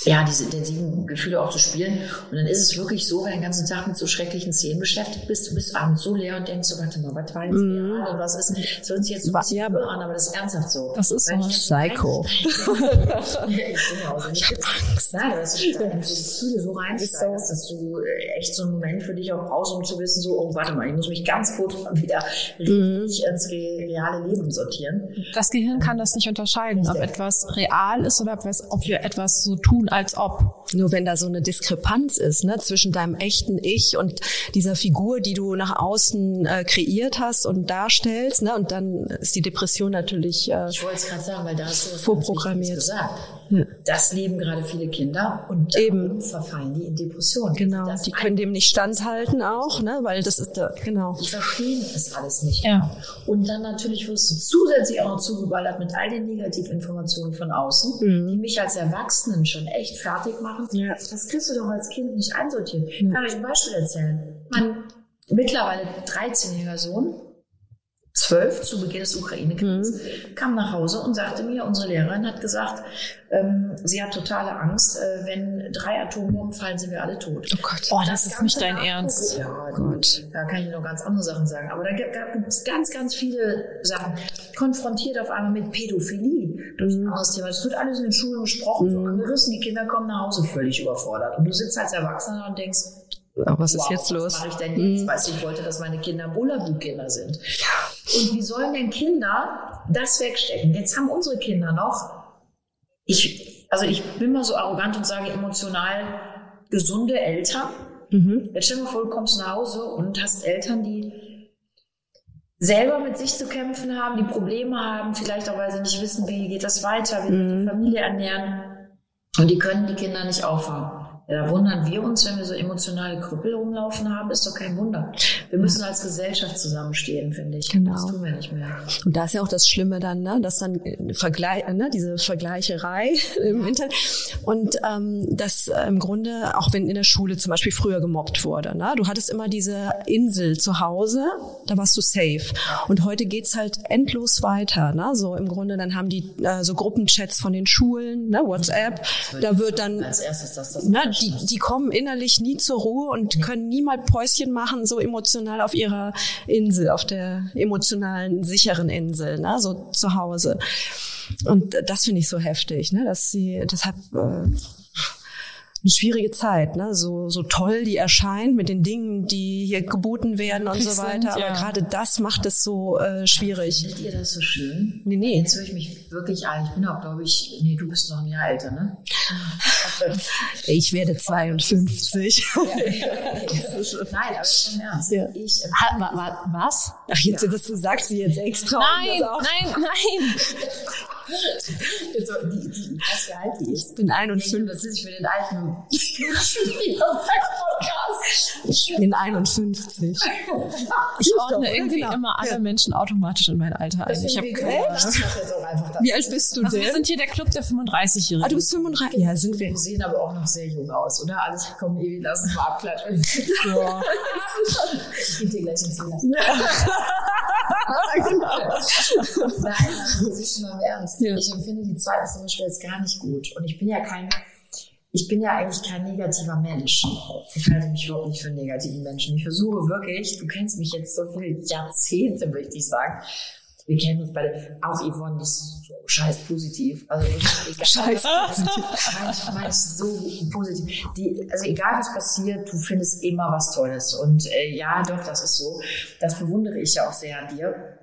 ja, diese intensiven Gefühle auch zu spielen. Und dann ist es wirklich so, wenn du den ganzen Tag mit so schrecklichen Szenen beschäftigt bist, du bist abends so leer und denkst so, warte mal, was war jetzt Mhm. real und was ist, das hört sich jetzt so ein ja, an, aber das ist ernsthaft so. Das ist so. Ich- Psycho. ich ja. <laughs> Nein, aber es ist so Gefühle so reinsteigst, dass du echt so einen Moment für dich auch brauchst, um zu wissen, so, oh, warte mal, ich muss mich ganz kurz wieder Mhm. richtig ins re reale Leben sortieren. das Gehirn kann das nicht unterscheiden, ob etwas real ist oder ob wir etwas so tun, als ob. Nur wenn da so eine Diskrepanz ist, ne, zwischen deinem echten Ich und dieser Figur, die du nach außen äh, kreiert hast und darstellst, ne, und dann ist die Depression natürlich äh, Ich wollte es gerade sagen, weil da hast du was Vorprogrammiert. gesagt. Ja. Das leben gerade viele Kinder und Eben. verfallen die in Depressionen. genau, Das die können dem nicht standhalten auch, ne, weil das ist da, genau. Die verstehen es alles nicht. Ja. Und dann natürlich wirst du zusätzlich auch noch zugeballert mit all den Negativinformationen von außen, die mich als Erwachsenen schon echt fertig machen. Mhm. Ja. Das kriegst du doch als Kind nicht einsortiert. Ich kann euch ein Beispiel erzählen. Mein mittlerweile 13-jähriger Sohn, 12 zu Beginn des Ukraine-Kriegs, Mhm. kam nach Hause und sagte mir, unsere Lehrerin hat gesagt, ähm, sie hat totale Angst, äh, wenn drei Atombomben fallen, sind wir alle tot. Oh Gott. Oh, das ist nicht dein Ernst. Ja, gut. Da kann ich noch ganz andere Sachen sagen. Aber da gibt es ganz, ganz viele Sachen. Konfrontiert auf einmal mit Pädophilie. durch ein anderes Thema. Es wird alles in den Schulen besprochen, so angerissen, die Kinder kommen nach Hause völlig überfordert. Und du sitzt als Erwachsener und denkst, was ist wow, jetzt los? Was mache ich denn jetzt? Weißt du, ich wollte, dass meine Kinder Bullabü-Kinder sind. Und wie sollen denn Kinder das wegstecken? Jetzt haben unsere Kinder noch, ich, also ich bin mal so arrogant und sage emotional gesunde Eltern. Jetzt stell dir mal vor, du kommst nach Hause und hast Eltern, die selber mit sich zu kämpfen haben, die Probleme haben, vielleicht auch, weil sie nicht wissen, wie geht das weiter, wie die Familie ernähren. Und die können die Kinder nicht auffangen. Ja, da wundern wir uns, wenn wir so emotionale Krüppel rumlaufen haben, ist doch kein Wunder. Wir müssen als Gesellschaft zusammenstehen, finde ich. Genau. Das tun wir nicht mehr. Und da ist ja auch das Schlimme dann, ne, dass dann äh, Vergleich, ne, diese Vergleicherei <laughs> im Internet und ähm, dass äh, im Grunde auch wenn in der Schule zum Beispiel früher gemobbt wurde, ne, du hattest immer diese Insel zu Hause, da warst du safe. Und heute geht's halt endlos weiter, ne, so im Grunde dann haben die äh, so Gruppenchats von den Schulen, ne, WhatsApp, da wird dann Als erstes das, das Ne, die, die kommen innerlich nie zur Ruhe und können nie mal Päuschen machen, so emotional auf ihrer Insel, auf der emotionalen, sicheren Insel, ne, so zu Hause. Und das finde ich so heftig, ne, dass sie deshalb äh, eine schwierige Zeit, ne? So, so toll die erscheint mit den Dingen, die hier geboten werden und so Sind, weiter. Aber ja. gerade das macht es so äh, schwierig. Findet ihr das so schön? Nee, nee. Jetzt höre ich mich wirklich ein. Ich bin auch, glaube ich, nee, du bist noch ein Jahr älter, ne? <laughs> Ich werde 52. <laughs> Nein, aber im Ernst. Ja. Ich ähm, Ha, wa, wa, was? Ach, jetzt, das sagt sie jetzt extra. Nein, nein, nein. <laughs> so, die, die, ich weiß, wie alt die ist. Ich bin Ich 51. das ist für den alten Ich bin 51. <laughs> Ich ordne irgendwie genau. immer alle Ja. Menschen automatisch in mein Alter ein. Ich habe keine Ahnung. Wie alt bist du Also wir denn? sind hier der Club der 35-Jährigen. Ah, du bist 35. Ja, sind wir. Wir sehen aber auch noch sehr jung aus, oder? Alles komm, Evi, lass uns mal abklatschen. <laughs> Ja. <laughs> Ich gebe dir gleich ins Zimmer. Nein, das ist schon mal im Ernst. Ja. Ich empfinde die Zeit zum Beispiel jetzt gar nicht gut. Und ich bin ja kein, ich bin ja eigentlich kein negativer Mensch. Ich halte mich überhaupt nicht für einen negativen Menschen. Ich versuche wirklich, du kennst mich jetzt so viele Jahrzehnte, möchte ich sagen. Wir kennen uns beide. Auch Yvonne, die ist so scheiß positiv. Also <laughs> egal. Scheiß positiv. Manch, manch so positiv. Die, also egal was passiert, du findest immer was Tolles. Und äh, ja, doch, das ist so. Das bewundere ich ja auch sehr an dir.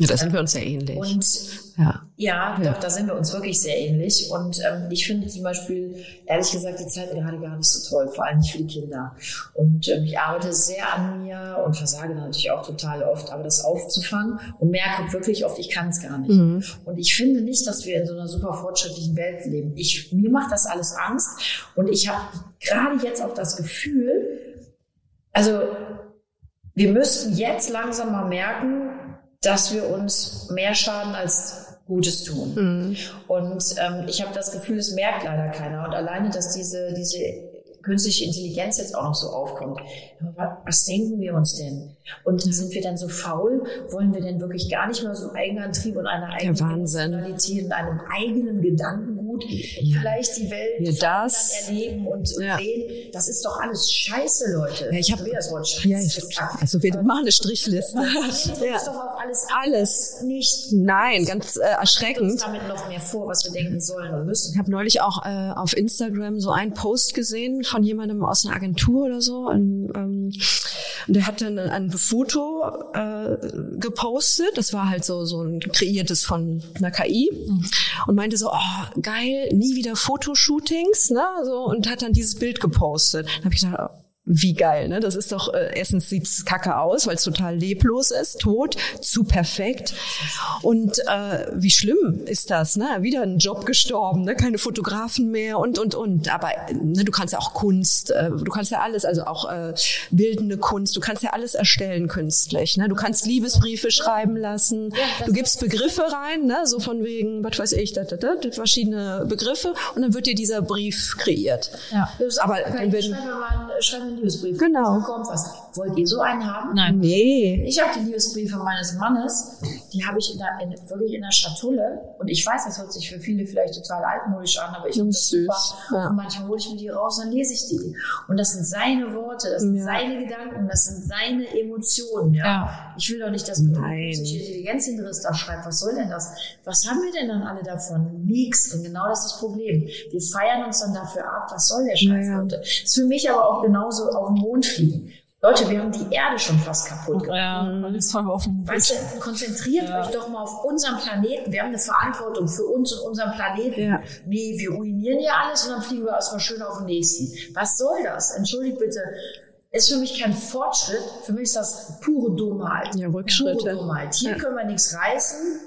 Ja, da sind wir uns ja ähnlich. Und ja. ja, Ja. doch, da sind wir uns wirklich sehr ähnlich. Und ähm, ich finde zum Beispiel, ehrlich gesagt, die Zeit gerade gar nicht so toll, vor allem nicht für die Kinder. Und ähm, ich arbeite sehr an mir und versage natürlich auch total oft, aber das aufzufangen und merke wirklich oft, ich kann es gar nicht. Mhm. Und ich finde nicht, dass wir in so einer super fortschrittlichen Welt leben. Ich, mir macht das alles Angst und ich habe gerade jetzt auch das Gefühl, also wir müssten jetzt langsam mal merken, dass wir uns mehr schaden als Gutes tun. Mhm. Und ähm, ich habe das Gefühl, es merkt leider keiner. Und alleine, dass diese, diese künstliche Intelligenz jetzt auch noch so aufkommt. Was denken wir uns denn? Und sind wir dann so faul? Wollen wir denn wirklich gar nicht mehr so einen Eigenantrieb und eine eigene Wahnsinn. Emotionalität und einem eigenen Gedankengut vielleicht die Welt Ja, das- dann erleben und Ja. sehen? Das ist doch alles Scheiße, Leute. Ja, ich hab- will das Wort Scheiße. Ja, ich, also wir machen eine Strichliste. Das ist ja. doch auch alles Alles. nicht Nein, ganz äh, uns erschreckend. damit noch mehr vor, was wir denken sollen und müssen. Ich habe neulich auch äh, auf Instagram so einen Post gesehen von jemandem aus einer Agentur oder so. Und, ähm, und der hat dann ein Foto äh, gepostet. Das war halt so so ein kreiertes von einer KI und meinte so, oh, geil, nie wieder Fotoshootings, ne? So und hat dann dieses Bild gepostet. Dann habe ich gedacht, wie geil, ne? Das ist doch, äh, erstens sieht's kacke aus, weil es total leblos ist, tot, zu perfekt. Und äh, wie schlimm ist das, ne? Wieder ein Job gestorben, ne? Keine Fotografen mehr und, und, und. Aber ne, du kannst ja auch Kunst, äh, du kannst ja alles, also auch äh, bildende Kunst, du kannst ja alles erstellen künstlich, ne? Du kannst Liebesbriefe schreiben lassen, du gibst Begriffe rein, ne? So von wegen, was weiß ich, da, da, da, verschiedene Begriffe und dann wird dir dieser Brief kreiert. Ja. Aber mal wir einen Liebesbrief. Genau. Kommt was. Wollt ihr so einen haben? Nein. Nee. Ich habe die Liebesbriefe meines Mannes die habe ich in der, in, wirklich in der Schatulle. Und ich weiß, das hört sich für viele vielleicht total altmodisch an, aber ich finde das super. Ja. Und manchmal hole ich mir die raus, dann lese ich die. Und das sind seine Worte, das sind ja. seine Gedanken, das sind seine Emotionen. Ja? ja. Ich will doch nicht, dass du künstliche Intelligenz hinter da schreibst. Was soll denn das? Was haben wir denn dann alle davon? Nichts. Und genau das ist das Problem. Wir feiern uns dann dafür ab. Was soll der Scheiß, Leute? Ist für mich aber auch genauso auf dem Mond fliegen. Leute, wir haben die Erde schon fast kaputt gemacht. Ja, alles voll offen. Weißt du, konzentriert ja. euch doch mal auf unseren Planeten. Wir haben eine Verantwortung für uns und unseren Planeten. Ja. Nee, wir ruinieren hier alles und dann fliegen wir erstmal schön auf den nächsten. Was soll das? Entschuldigt bitte. Ist für mich kein Fortschritt. Für mich ist das pure Dummheit. Ja, Rückschritte. Pure Dummheit. Hier ja. können wir nichts reißen.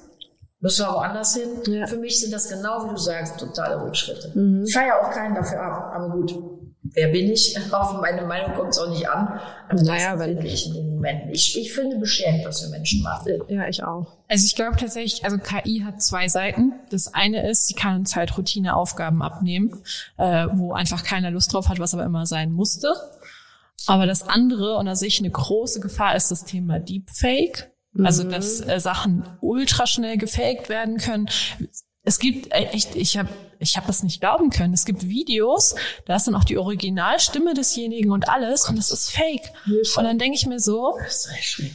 Müssen wir woanders hin. Ja. Für mich sind das genau, wie du sagst, totale Rückschritte. Mhm. Ich feiere auch keinen dafür ab, aber gut wer bin ich? <laughs> Auf meine Meinung kommt es auch nicht an. Aber naja, wenn ich in den Momenten. Ich, ich finde beschämend, was wir Menschen machen. Ja, ich auch. Also ich glaube tatsächlich, also KI hat zwei Seiten. Das eine ist, sie kann uns halt Routineaufgaben abnehmen, äh, wo einfach keiner Lust drauf hat, was aber immer sein musste. Aber das andere, und da sehe ich eine große Gefahr, ist das Thema Deepfake. Also, dass mhm. äh, Sachen ultraschnell gefaked werden können. Es gibt äh, echt, ich habe ich habe das nicht glauben können. Es gibt Videos, da ist dann auch die Originalstimme desjenigen und alles und das ist fake. Und dann denke ich mir so,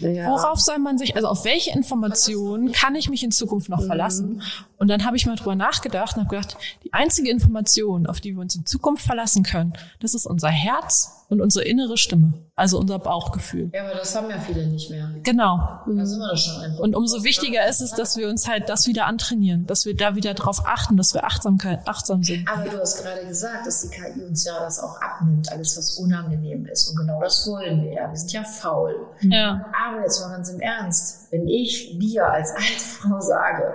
worauf soll man sich, also auf welche Informationen kann ich mich in Zukunft noch mhm. verlassen? Und dann habe ich mal drüber nachgedacht und habe gedacht, die einzige Information, auf die wir uns in Zukunft verlassen können, das ist unser Herz und unsere innere Stimme, also unser Bauchgefühl. Ja, aber das haben ja viele nicht mehr. Genau. Da sind wir doch schon einfach. Und umso wichtiger ist es, dass wir uns halt das wieder antrainieren, dass wir da wieder drauf achten, dass wir Achtsamkeit, achtsam sind. Aber du hast gerade gesagt, dass die KI uns ja das auch abnimmt, alles was unangenehm ist. Und genau das wollen wir ja. Wir sind ja faul. Ja. Aber jetzt mal ganz im Ernst, wenn ich dir als alte Frau sage,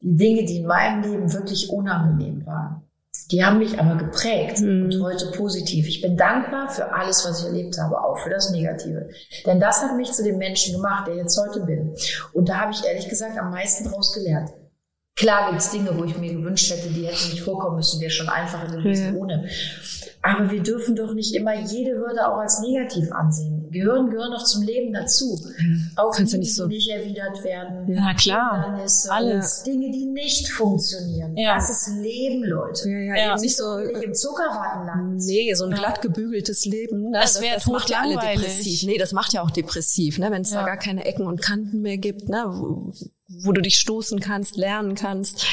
die Dinge, die in meinem Leben wirklich unangenehm waren, die haben mich aber geprägt mhm. und heute positiv. Ich bin dankbar für alles, was ich erlebt habe, auch für das Negative. Denn das hat mich zu dem Menschen gemacht, der jetzt heute bin. Und da habe ich ehrlich gesagt am meisten daraus gelernt. Klar gibt es Dinge, wo ich mir gewünscht hätte, die hätten nicht vorkommen müssen, wäre schon einfacher gewesen ja. ohne. Aber wir dürfen doch nicht immer jede Hürde auch als negativ ansehen. Gehören gehören doch zum Leben dazu. Auch Kannst Dinge, nicht so. die nicht erwidert werden. Ja, klar. Alles. Dinge, die nicht funktionieren. Ja. Das ist Leben, Leute. Ja, ja, ja. Nicht so im Zuckerwatenland. Nee, so ein glatt gebügeltes Leben. Ne? Das, wäre das macht ja alle depressiv. Nee, das macht ja auch depressiv, ne? wenn es ja. da gar keine Ecken und Kanten mehr gibt, ne? Wo, du dich stoßen kannst, lernen kannst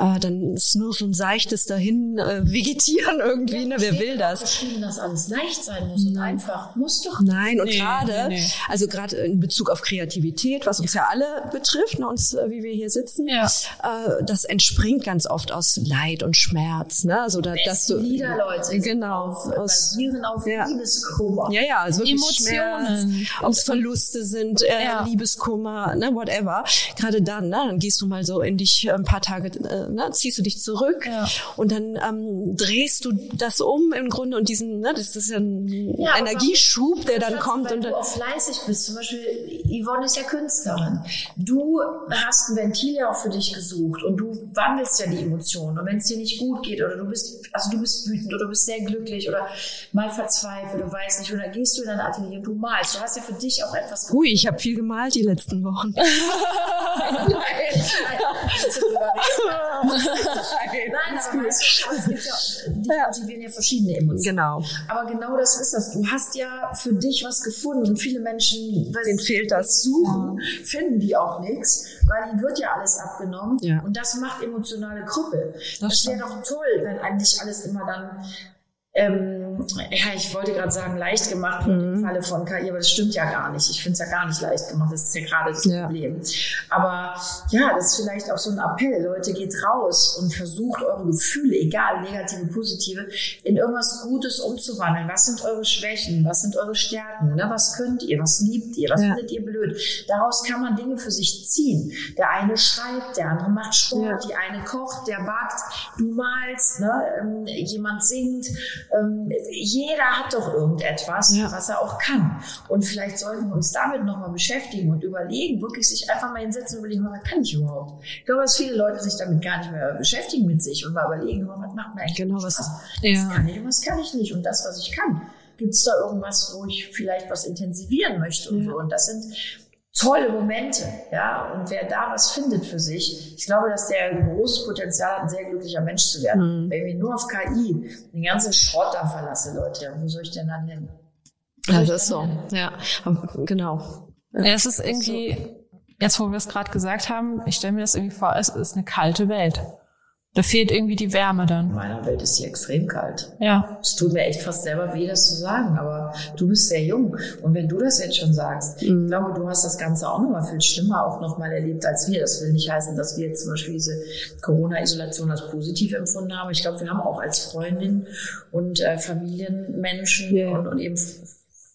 äh, dann ist nur so ein seichtes dahin äh, vegetieren irgendwie. Ja, ne? Wer will das? Verschieden, dass alles leicht sein muss und einfach muss doch. Nein, und nee, gerade, nee, nee. also gerade in Bezug auf Kreativität, was uns ja alle betrifft, ne, uns, äh, wie wir hier sitzen, ja. äh, das entspringt ganz oft aus Leid und Schmerz. Ne? Also da, dass du Lieder, Leute, genau, aus, basieren auf ja. Liebeskummer. Ja, ja, also Emotionen, ob es Verluste sind, äh, ja. Liebeskummer, ne, whatever. Gerade dann, ne, dann gehst du mal so in dich äh, ein paar Tage äh, ne, ziehst du dich zurück ja. und dann ähm, drehst du das um im Grunde und diesen, ne, das ist ja ein ja, Energieschub, der dann kommt. Wenn und du auch fleißig bist, zum Beispiel Yvonne ist ja Künstlerin. Du hast ein Ventil ja auch für dich gesucht und du wandelst ja die Emotionen. Und wenn es dir nicht gut geht oder du bist, also du bist wütend oder du bist sehr glücklich oder mal verzweifelt, du weißt nicht, oder gehst du in dein Atelier und du malst. Du hast ja für dich auch etwas. Ui, ich habe viel gemalt die letzten Wochen. <laughs> nein, nein, Nein, <laughs> aber weißt du, es gibt ja, die ja. motivieren ja verschiedene Emotionen. Genau. Aber genau das ist das. Du hast ja für dich was gefunden und viele Menschen, weil denen fehlt das, suchen, ja. finden die auch nichts, weil ihnen wird ja alles abgenommen ja. und das macht emotionale Krüppel. Das, das wäre doch toll, wenn eigentlich alles immer dann ähm, ja, ich wollte gerade sagen, leicht gemacht mhm. im Falle von KI, aber das stimmt ja gar nicht. Ich finde es ja gar nicht leicht gemacht. Das ist ja gerade das ja. Problem. Aber ja, das ist vielleicht auch so ein Appell. Leute, geht raus und versucht eure Gefühle, egal negative, positive, in irgendwas Gutes umzuwandeln. Was sind eure Schwächen? Was sind eure Stärken? Ne? Was könnt ihr? Was liebt ihr? Was ja. findet ihr blöd? Daraus kann man Dinge für sich ziehen. Der eine schreibt, der andere macht Sport, die eine kocht, der backt, du malst, ne? Ähm, jemand singt ähm, jeder hat doch irgendetwas, ja. was er auch kann. Und vielleicht sollten wir uns damit nochmal beschäftigen und überlegen, wirklich sich einfach mal hinsetzen und überlegen, was kann ich überhaupt? Ich glaube, dass viele Leute sich damit gar nicht mehr beschäftigen mit sich und mal überlegen, was macht mir eigentlich genau, was, ja. was kann ich und was kann ich nicht und das, was ich kann. Gibt es da irgendwas, wo ich vielleicht was intensivieren möchte und ja. so? Und das sind tolle Momente, ja, und wer da was findet für sich, ich glaube, dass der ein großes Potenzial hat, ein sehr glücklicher Mensch zu werden. Mhm. Wenn ich nur auf KI den ganzen Schrott da verlasse, Leute, wo soll ich denn dann hin? Ja, das ist so, hin? ja, genau. Ja, es ist irgendwie, jetzt wo wir es gerade gesagt haben, ich stelle mir das irgendwie vor, es ist eine kalte Welt. Da fehlt irgendwie die Wärme dann. In meiner Welt ist sie extrem kalt. Ja. Es tut mir echt fast selber weh, das zu sagen, aber du bist sehr jung. Und wenn du das jetzt schon sagst, mhm. ich glaube, du hast das Ganze auch nochmal viel schlimmer auch nochmal erlebt als wir. Das will nicht heißen, dass wir jetzt zum Beispiel diese Corona-Isolation als positiv empfunden haben. Ich glaube, wir haben auch als Freundin und äh, Familienmenschen yeah. und, und eben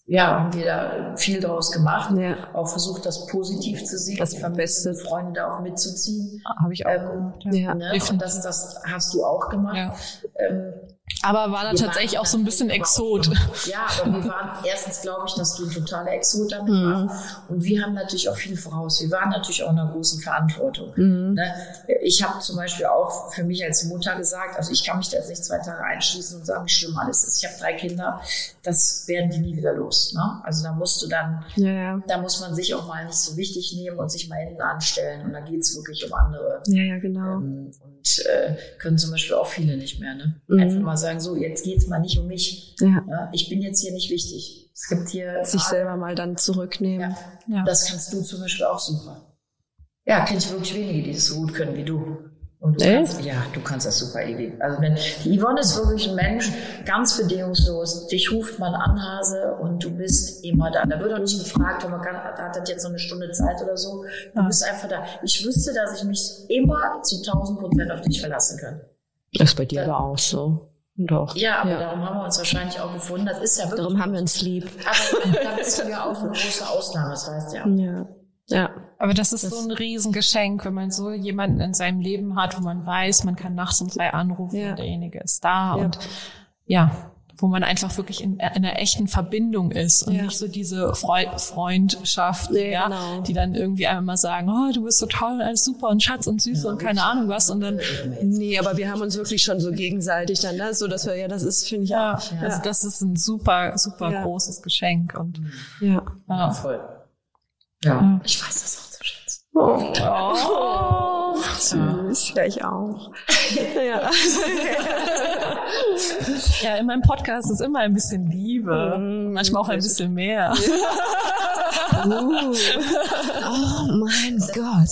ja, haben wir da viel draus gemacht. Ja. Auch versucht, das positiv zu sehen, das die beste Freunde da auch mitzuziehen. Habe ich auch ähm, gemacht. Ja. Ne? Und das, das hast du auch gemacht. Ja. Ähm, aber war dann tatsächlich auch so ein bisschen Exot. Ja, aber wir waren <laughs> erstens, glaube ich, dass du ein totaler Exot damit mhm. warst. Und wir haben natürlich auch viel voraus. Wir waren natürlich auch in einer großen Verantwortung. Mhm. Ne? Ich habe zum Beispiel auch für mich als Mutter gesagt, also ich kann mich da jetzt nicht zwei Tage einschließen und sagen, wie schlimm alles ist. Ich habe drei Kinder, das werden die nie wieder los. Ne? Also da musst du dann, ja, da muss man sich auch mal nicht so wichtig nehmen und sich mal hinten anstellen. Und da geht's wirklich um andere. Ja, ja, genau. Ähm, und äh, können zum Beispiel auch viele nicht mehr. Ne? Mhm. Einfach mal sagen, so, jetzt geht's mal nicht um mich. Ja. ja. Ich bin jetzt hier nicht wichtig. Es gibt hier. Sich Arten. selber mal dann zurücknehmen. Ja. ja. Das kannst du zum Beispiel auch super. Ja, kenne ich wirklich wenige, die das so gut können wie du. Und du kannst, ja, du kannst das super, Evi. Also wenn, die Yvonne ist wirklich ein Mensch, ganz bedingungslos. Dich ruft man an, Hase, und du bist immer da. Da wird auch nicht gefragt, man kann, hat das jetzt so eine Stunde Zeit oder so. Du ja. bist einfach da. Ich wüsste, dass ich mich immer zu 1000 Prozent auf dich verlassen kann. Das ist bei dir aber auch so. Doch. Ja, aber ja. darum haben wir uns wahrscheinlich auch gefunden. Das ist ja wirklich. Darum haben wir uns lieb. Aber da bist du ja auch eine große Ausnahme, das weißt du ja. Ja. Ja. Aber das ist das so ein Riesengeschenk, wenn man so jemanden in seinem Leben hat, wo man weiß, man kann nachts um drei anrufen ja. und derjenige ist da ja. und ja, wo man einfach wirklich in, in einer echten Verbindung ist und ja. nicht so diese Freu Freundschaft, nee, ja, genau. die dann irgendwie einmal mal sagen, oh, du bist so toll, alles super und Schatz und süß ja, und keine Ahnung was und dann nee, aber wir haben uns wirklich schon so gegenseitig dann, ne, so dass wir ja, das ist finde ich ja, auch, ja, also das ist ein super super großes Geschenk und ja, ja. voll. Ja, ich weiß das auch zu schätzen. Oh. oh. Süß, ja, ich auch. <laughs> ja. <laughs> ja, in meinem Podcast ist immer ein bisschen Liebe, mm, manchmal auch ein bisschen mehr. Uh. <laughs> Oh mein Gott.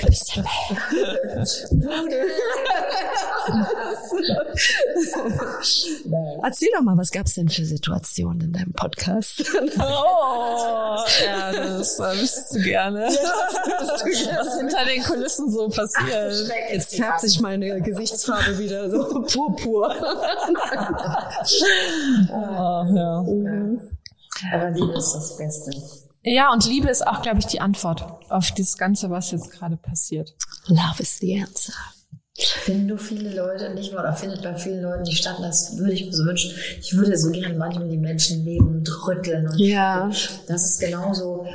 ein bisschen mehr. Erzähl doch mal, was gab es denn für Situationen in deinem Podcast? <laughs> oh, ja, das äh, wüsstest du gerne. was hinter den Kulissen so passiert. Jetzt färbt sich meine <laughs> Gesichtsfarbe wieder so <laughs> purpur. oh, ja. Mhm. Aber Liebe ist das Beste. Ja, und Liebe ist auch, glaube ich, die Antwort auf das Ganze, was jetzt gerade passiert. Love is the answer. Finden du viele Leute nicht mehr oder findet bei vielen Leuten die statt? Das würde ich mir so wünschen. Ich würde so gerne manchmal die Menschen leben, drütteln. Und ja. Das ist genauso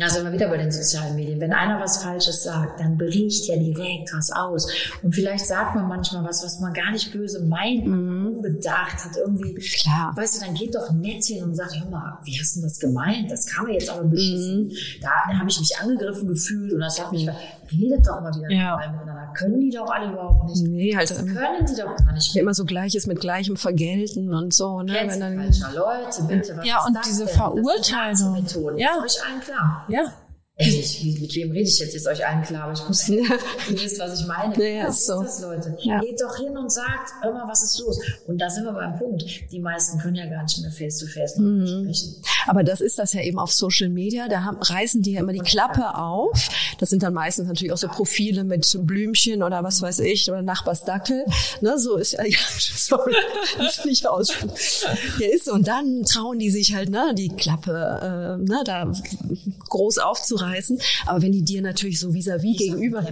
also immer wieder bei den sozialen Medien. Wenn einer was Falsches sagt, dann bricht ja direkt was aus. Und vielleicht sagt man manchmal was, was man gar nicht böse meint, mhm. bedacht hat irgendwie. Klar. Weißt du, dann geht doch nett hin und sagt, hör mal, wie hast du das gemeint? Das kam mir jetzt aber beschissen. Mhm. Da habe ich mich angegriffen gefühlt und das hat mich, redet doch mal wieder ja. miteinander. Können die doch alle überhaupt nicht. Nee, halt. Das können die doch gar nicht. Immer so Gleiches mit Gleichem vergelten und so, ne? Wenn dann, Leute, bitte, was Ja, und diese Verurteilung. Ja. Ist euch allen klar. Ja. Ich, mit wem rede ich jetzt? Ist euch allen klar, aber ich muss, <laughs> <laughs> ihr wisst, was ich meine. Ja, was ist so. das, Leute? Ja. Geht doch hin und sagt, mal, was ist los? Und da sind wir beim Punkt. Die meisten können ja gar nicht mehr face-to-face -face mhm. sprechen. Aber das ist das ja eben auf Social Media. Da haben, reißen die ja immer die Klappe auf. Das sind dann meistens natürlich auch so Profile mit Blümchen oder was weiß ich, oder Nachbarsdackel. Ne, so ist ja, <laughs> ja sorry, das nicht aus. Ja, ist so. Und dann trauen die sich halt, ne, die Klappe, äh, ne, da groß aufzureißen heißen. Aber wenn die dir natürlich so vis-à-vis -vis gegenüber,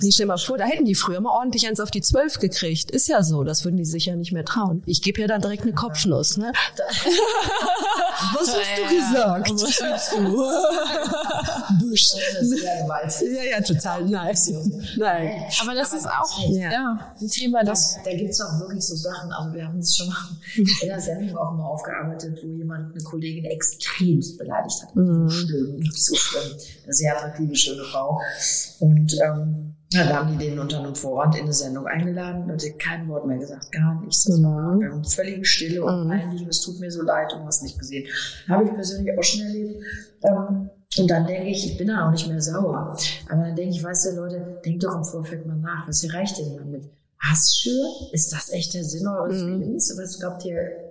nee, stell mal vor, da hätten die früher mal ordentlich eins auf die Zwölf gekriegt. Ist ja so, das würden die sich ja nicht mehr trauen. Ich gebe ja dann direkt eine Kopfnuss, ne? <laughs> Muss es du gesagt. <laughs> Busch. Ja, ja, total. Nein. Nein. Aber das ist auch Ja. ja. ein Thema, das Da gibt's auch wirklich so Sachen, also wir haben es schon mal in der Sendung auch mal aufgearbeitet, wo jemand eine Kollegin extremst beleidigt hat. So schlimm, so schlimm. Eine sehr attraktive, schöne Frau. Und ähm, ja, da haben die den unter einem Vorwand in eine Sendung eingeladen und hat kein Wort mehr gesagt, gar nichts. Das war haben völlige Stille und peinlich und es tut mir so leid du hast nicht gesehen. Habe ich persönlich auch schon erlebt. Ähm, und dann denke ich, ich bin dann auch nicht mehr sauer. Aber dann denke ich, weißt du, Leute, denkt doch im Vorfeld mal nach, was erreicht ihr denn damit? Hassschür? Ist das echt der Sinn eures Lebens? Was glaubt ihr,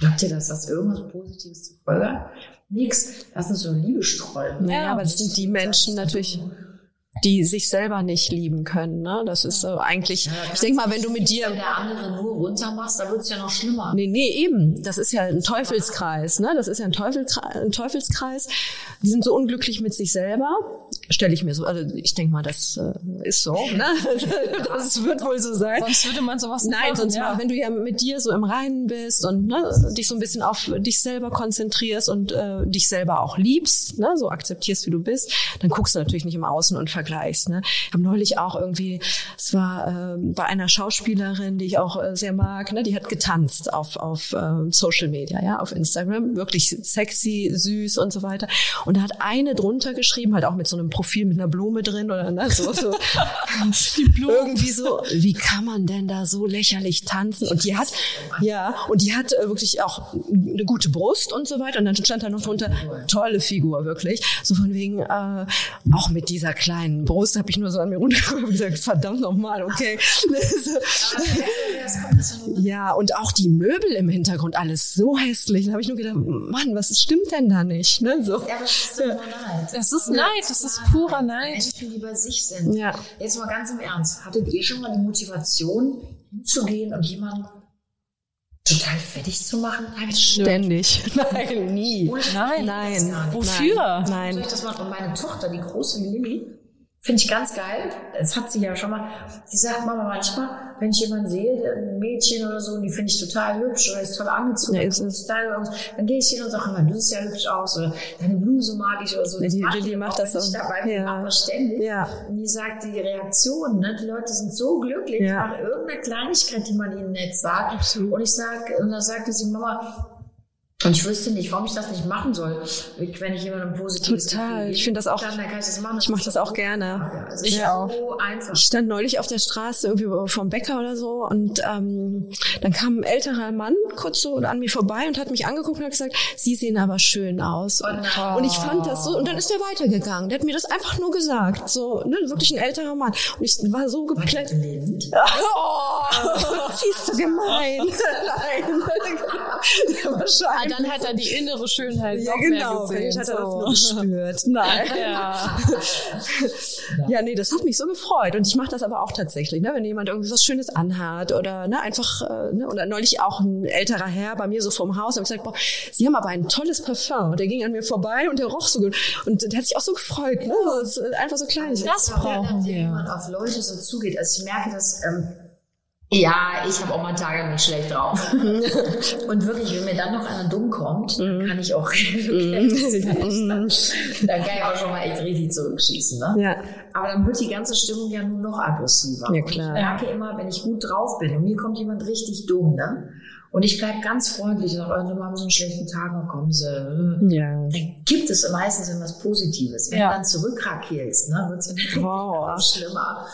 glaubt ihr, dass das irgendwas Positives zur Folge hat? Nix. Das ist so Liebe streuen. Naja, aber das sind die Menschen natürlich, die sich selber nicht lieben können. Ne? Das ist so eigentlich, ich denke mal, wenn du mit dir Wenn der andere nur runter machst, dann wird's ja noch schlimmer. Nee, nee, eben. Das ist ja ein Teufelskreis, ne? Das ist ja ein, Teufelskreis, ein Teufelskreis. Die sind so unglücklich mit sich selber. Stelle ich mir so, also ich denke mal, das äh, ist so, ne? <laughs> <laughs> Das wird wohl so sein. sonst würde man sowas nicht Nein, machen, sonst ja. mal, wenn du ja mit dir so im Reinen bist und ne, dich so ein bisschen auf dich selber konzentrierst und äh, dich selber auch liebst, ne, so akzeptierst, wie du bist, dann guckst du natürlich nicht im Außen und vergleichst. Ne. Ich habe neulich auch irgendwie, es war äh, bei einer Schauspielerin, die ich auch äh, sehr mag, ne, die hat getanzt auf, auf äh, Social Media, ja, auf Instagram, wirklich sexy, süß und so weiter. Und da hat eine drunter geschrieben, halt auch mit so einem Profil mit einer Blume drin oder ne, so, so <laughs> irgendwie so, wie kann man denn da so lächerlich tanzen? Und die hat, ja, und die hat äh, wirklich auch eine gute Brust und so weiter. Und dann stand da noch drunter, tolle Figur, wirklich. So von wegen, äh, auch mit dieser kleinen Brust habe ich nur so an mir runtergeguckt und gesagt, verdammt nochmal, okay. <laughs> Ja, und auch die Möbel im Hintergrund, alles so hässlich. Da habe ich nur gedacht, Mann, was stimmt denn da nicht? Ne? So. Ja, aber das ist nur Neid. Das ist Neid, das ist purer Neid. Menschen, die bei sich sind. Ja. Jetzt mal ganz im Ernst. Hattet ihr schon mal die Motivation, hinzugehen und jemanden total fertig zu machen? Nein, Ständig. <laughs> Nein, nie. Nein, Nein. Wofür? Soll Nein. ich das machen? Und meine Tochter, die große Lilly, finde ich ganz geil. Das hat sie ja schon mal. Die sagt Mama manchmal, wenn ich jemanden sehe, der- ein Mädchen oder so, und die finde ich total hübsch oder ist toll angezogen, Ja, ist und so, dann gehe ich hin und sage du siehst ja hübsch aus oder deine Bluse mag ich oder so. Ja, die Lilly die macht auch das nicht so. dabei, Ja. ständig. Ja. Und die sagt, die Reaktion, ne? die Leute sind so glücklich Ja. nach irgendeiner Kleinigkeit, die man ihnen nett sagt. Und ich sag, und dann sagte sie, Mama, und ich wüsste nicht, warum ich das nicht machen soll, wenn ich jemandem positives Total. Gefühl Ich finde das auch- Dann, dann kann ich das machen. Ich mache das auch gerne. Also Ich auch. So einfach. Ich stand neulich auf der Straße irgendwie vom Bäcker oder so und ähm, dann kam ein älterer Mann kurz so an mir vorbei und hat mich angeguckt und hat gesagt, Sie sehen aber schön aus. Und, und ich fand das so und dann ist er weitergegangen. Der hat mir das einfach nur gesagt, so ne, wirklich ein älterer Mann. Und ich war so geplättet. <laughs> Oh, <laughs> siehst du gemein. <laughs> Nein. <laughs> Ah, Wahrscheinlich. dann hat er die innere Schönheit ja, noch genau. mehr gesehen. hat er das nur so. gespürt. <laughs> Nein. Ja. <laughs> Ja, nee, das hat mich so gefreut. Und ich mache das aber auch tatsächlich, ne? wenn jemand irgendwie was Schönes anhat oder ne, einfach, äh, ne? oder neulich auch ein älterer Herr bei mir so vorm Haus, und gesagt, boah, Sie haben aber ein tolles Parfum. Und der ging an mir vorbei und der roch so gut. Und der hat sich auch so gefreut, ne? So, es ist einfach so klein. Das brauchen Wenn wir. jemand auf Leute so zugeht, also ich merke, dass ähm, ja, ich habe auch mal Tage mit schlecht drauf. <laughs> Und wirklich, wenn mir dann noch einer dumm kommt, Mhm. kann ich auch dann kann ich auch schon mal echt richtig zurückschießen. Ne? Ja. Aber dann wird die ganze Stimmung ja nur noch aggressiver. Ja, Und klar. Ich merke immer, wenn ich gut drauf bin und mir kommt jemand richtig dumm, ne? Und ich bleib ganz freundlich und sage, also, wir haben so einen schlechten Tag, dann kommen sie. Ja. Dann gibt es meistens etwas Positives. Wenn Ja. du dann zurückrakierst, ne, wird es Wow. <laughs> schlimmer.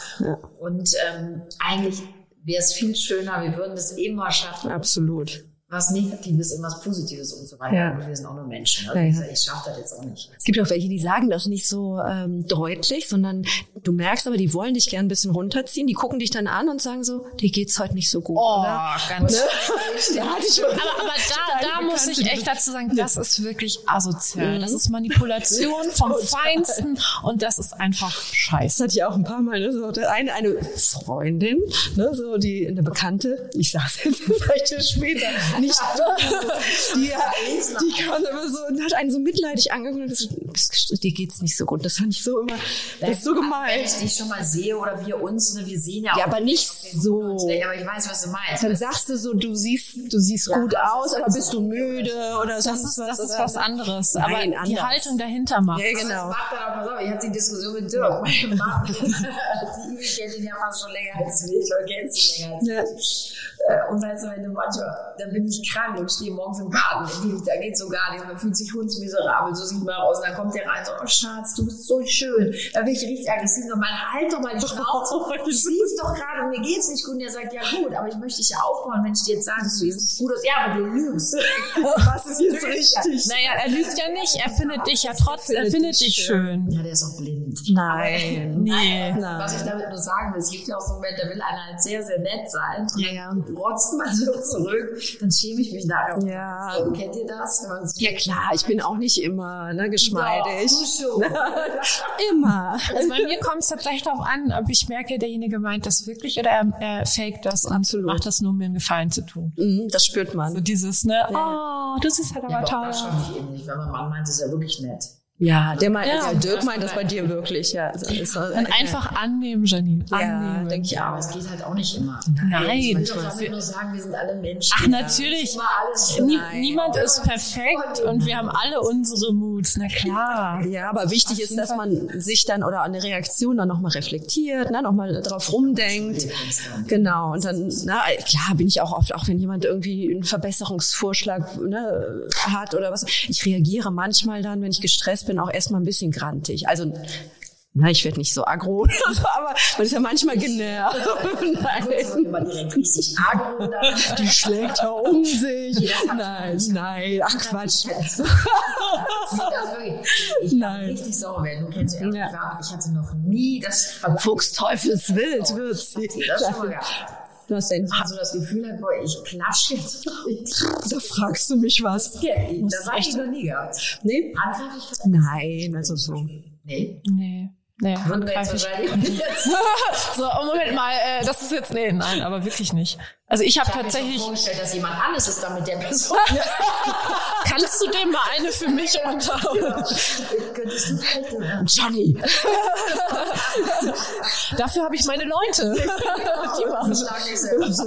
Und ähm, eigentlich wäre es viel schöner, wir würden es immer schaffen, Absolut. Was Negatives in was Positives und so weiter. Ja. Und wir sind auch nur Menschen. Also Ja, ja. ich schaffe das jetzt auch nicht. Es gibt auch welche, die sagen das nicht so ähm, deutlich, sondern du merkst aber, die wollen dich gern ein bisschen runterziehen. Die gucken dich dann an und sagen so, dir geht's heute nicht so gut, Oh, oder? ganz. Ne? <laughs> Schon Aber, aber da, da muss ich echt dazu sagen, das ist wirklich asozial. Das ist Manipulation vom Feinsten und das ist einfach scheiße. Das hatte ich auch ein paar Mal. Ne? So, eine, eine Freundin, ne? so die eine Bekannte, ich sag's jetzt <laughs> vielleicht später, nicht. <laughs> Die, die kam immer so und hat einen so mitleidig angeguckt und gesagt, dir geht's nicht so gut. Das fand ich so immer, das ist so gemein. Wenn ich dich schon mal sehe oder wir uns, ne, wir sehen ja auch. Ja, aber nicht so. Aber ich weiß, was du meinst. Dann sagst du so, du siehst, du siehst gut aus, aber bist du müde oder Das sonst ist, was? das ist was anderes. Nein, aber die anders. Haltung dahinter macht. Ja, Das genau. auch, auf, ich hatte die Diskussion mit Dirk, meinem <laughs> Mann. die Ivi kennt ihn ja fast schon länger als mich, oder kennt sie länger als Ja. mich. Äh, Und weißt du, wenn du manchmal, dann bin ich krank und stehe morgens im Garten, da geht so gar nichts, man fühlt sich hundsmiserabel, so sieht man aus, und dann kommt der rein, so, oh Schatz, du bist so schön. Da bin ich richtig aggressiv, und man, halt doch mal die Schnauze, <laughs> du siehst doch gerade, mir geht's nicht gut, und er sagt, ja gut, aber ich möchte dich ja aufbauen, wenn ich dir jetzt sage, du siehst nicht gut aus, ja, aber du lügst. <laughs> Was ist jetzt richtig? Naja, er lügt ja nicht, er findet dich ja trotzdem, er findet dich schön. Ja, der ist auch blind. Nein. Nee. <laughs> Nein. Was ich damit nur sagen will, es gibt ja auch so einen Moment, da will einer halt sehr, sehr nett sein. Und Ja, ja. rotzt man so zurück, dann schäme ich mich nachher. Ja. So, kennt ihr das? So Ja klar, ich bin auch nicht immer ne, geschmeidig. Doch. <laughs> Immer. Also bei mir kommt es tatsächlich darauf an, ob ich merke, derjenige meint das wirklich oder er, er faked das und Absolut. macht das nur, um mir einen Gefallen zu tun. Mhm, Das spürt So man. dieses, ne, oh, das ist halt Ja, aber doch, toll. das schon nicht ähnlich, weil mein Mann meint es ja wirklich nett. Ja, der meint, Ja. ja, Dirk meint das bei dir wirklich. Ja, Also, ist so- Und einfach annehmen, Janine. Ja, Annehmen. denke ich Ja, aber auch. es geht halt auch nicht immer. Nein. Ich will doch damit nur sagen, wir sind alle Menschen. Ach, natürlich. Nie, Nein. niemand ist perfekt und wir haben alle unsere Moods, na klar. Ja, aber wichtig ist, dass man sich dann oder eine Reaktion dann nochmal reflektiert, ne, nochmal drauf rumdenkt. Genau. Und dann, na, klar bin ich auch oft, auch wenn jemand irgendwie einen Verbesserungsvorschlag ne, hat oder was. Ich reagiere manchmal dann, wenn ich gestresst bin, auch erstmal ein bisschen grantig. Also, na, ich werde nicht so aggro <laughs> so, aber man ist ja manchmal genervt. <laughs> <laughs> Nein. Die schlägt da um sich. Nein, nein, ach Quatsch. Nein. richtig sauer werden. Du kennst ja, Ja. ich hatte noch nie das Fuchsteufelswild wird sie. Das schon mal gehabt. Was denn? Man so das Gefühl hat, boah, ich klatsche jetzt. <laughs> Da fragst du mich was. Das habe ich noch nie gehabt. Nee? Handgreiflichkeit? Nein, also so. Nee. Nee. Nee, handgreiflich. <laughs> So, oh, Moment mal, äh, das ist jetzt, nee, nein, aber wirklich nicht. Also ich habe Ich habe mir tatsächlich, vorgestellt, dass jemand anderes ist dann mit der Person. <laughs> <laughs> kannst du dem mal eine für mich runterholen? Könntest du vielleicht den Johnny. <laughs> Dafür habe ich meine Leute. Die machen selbst.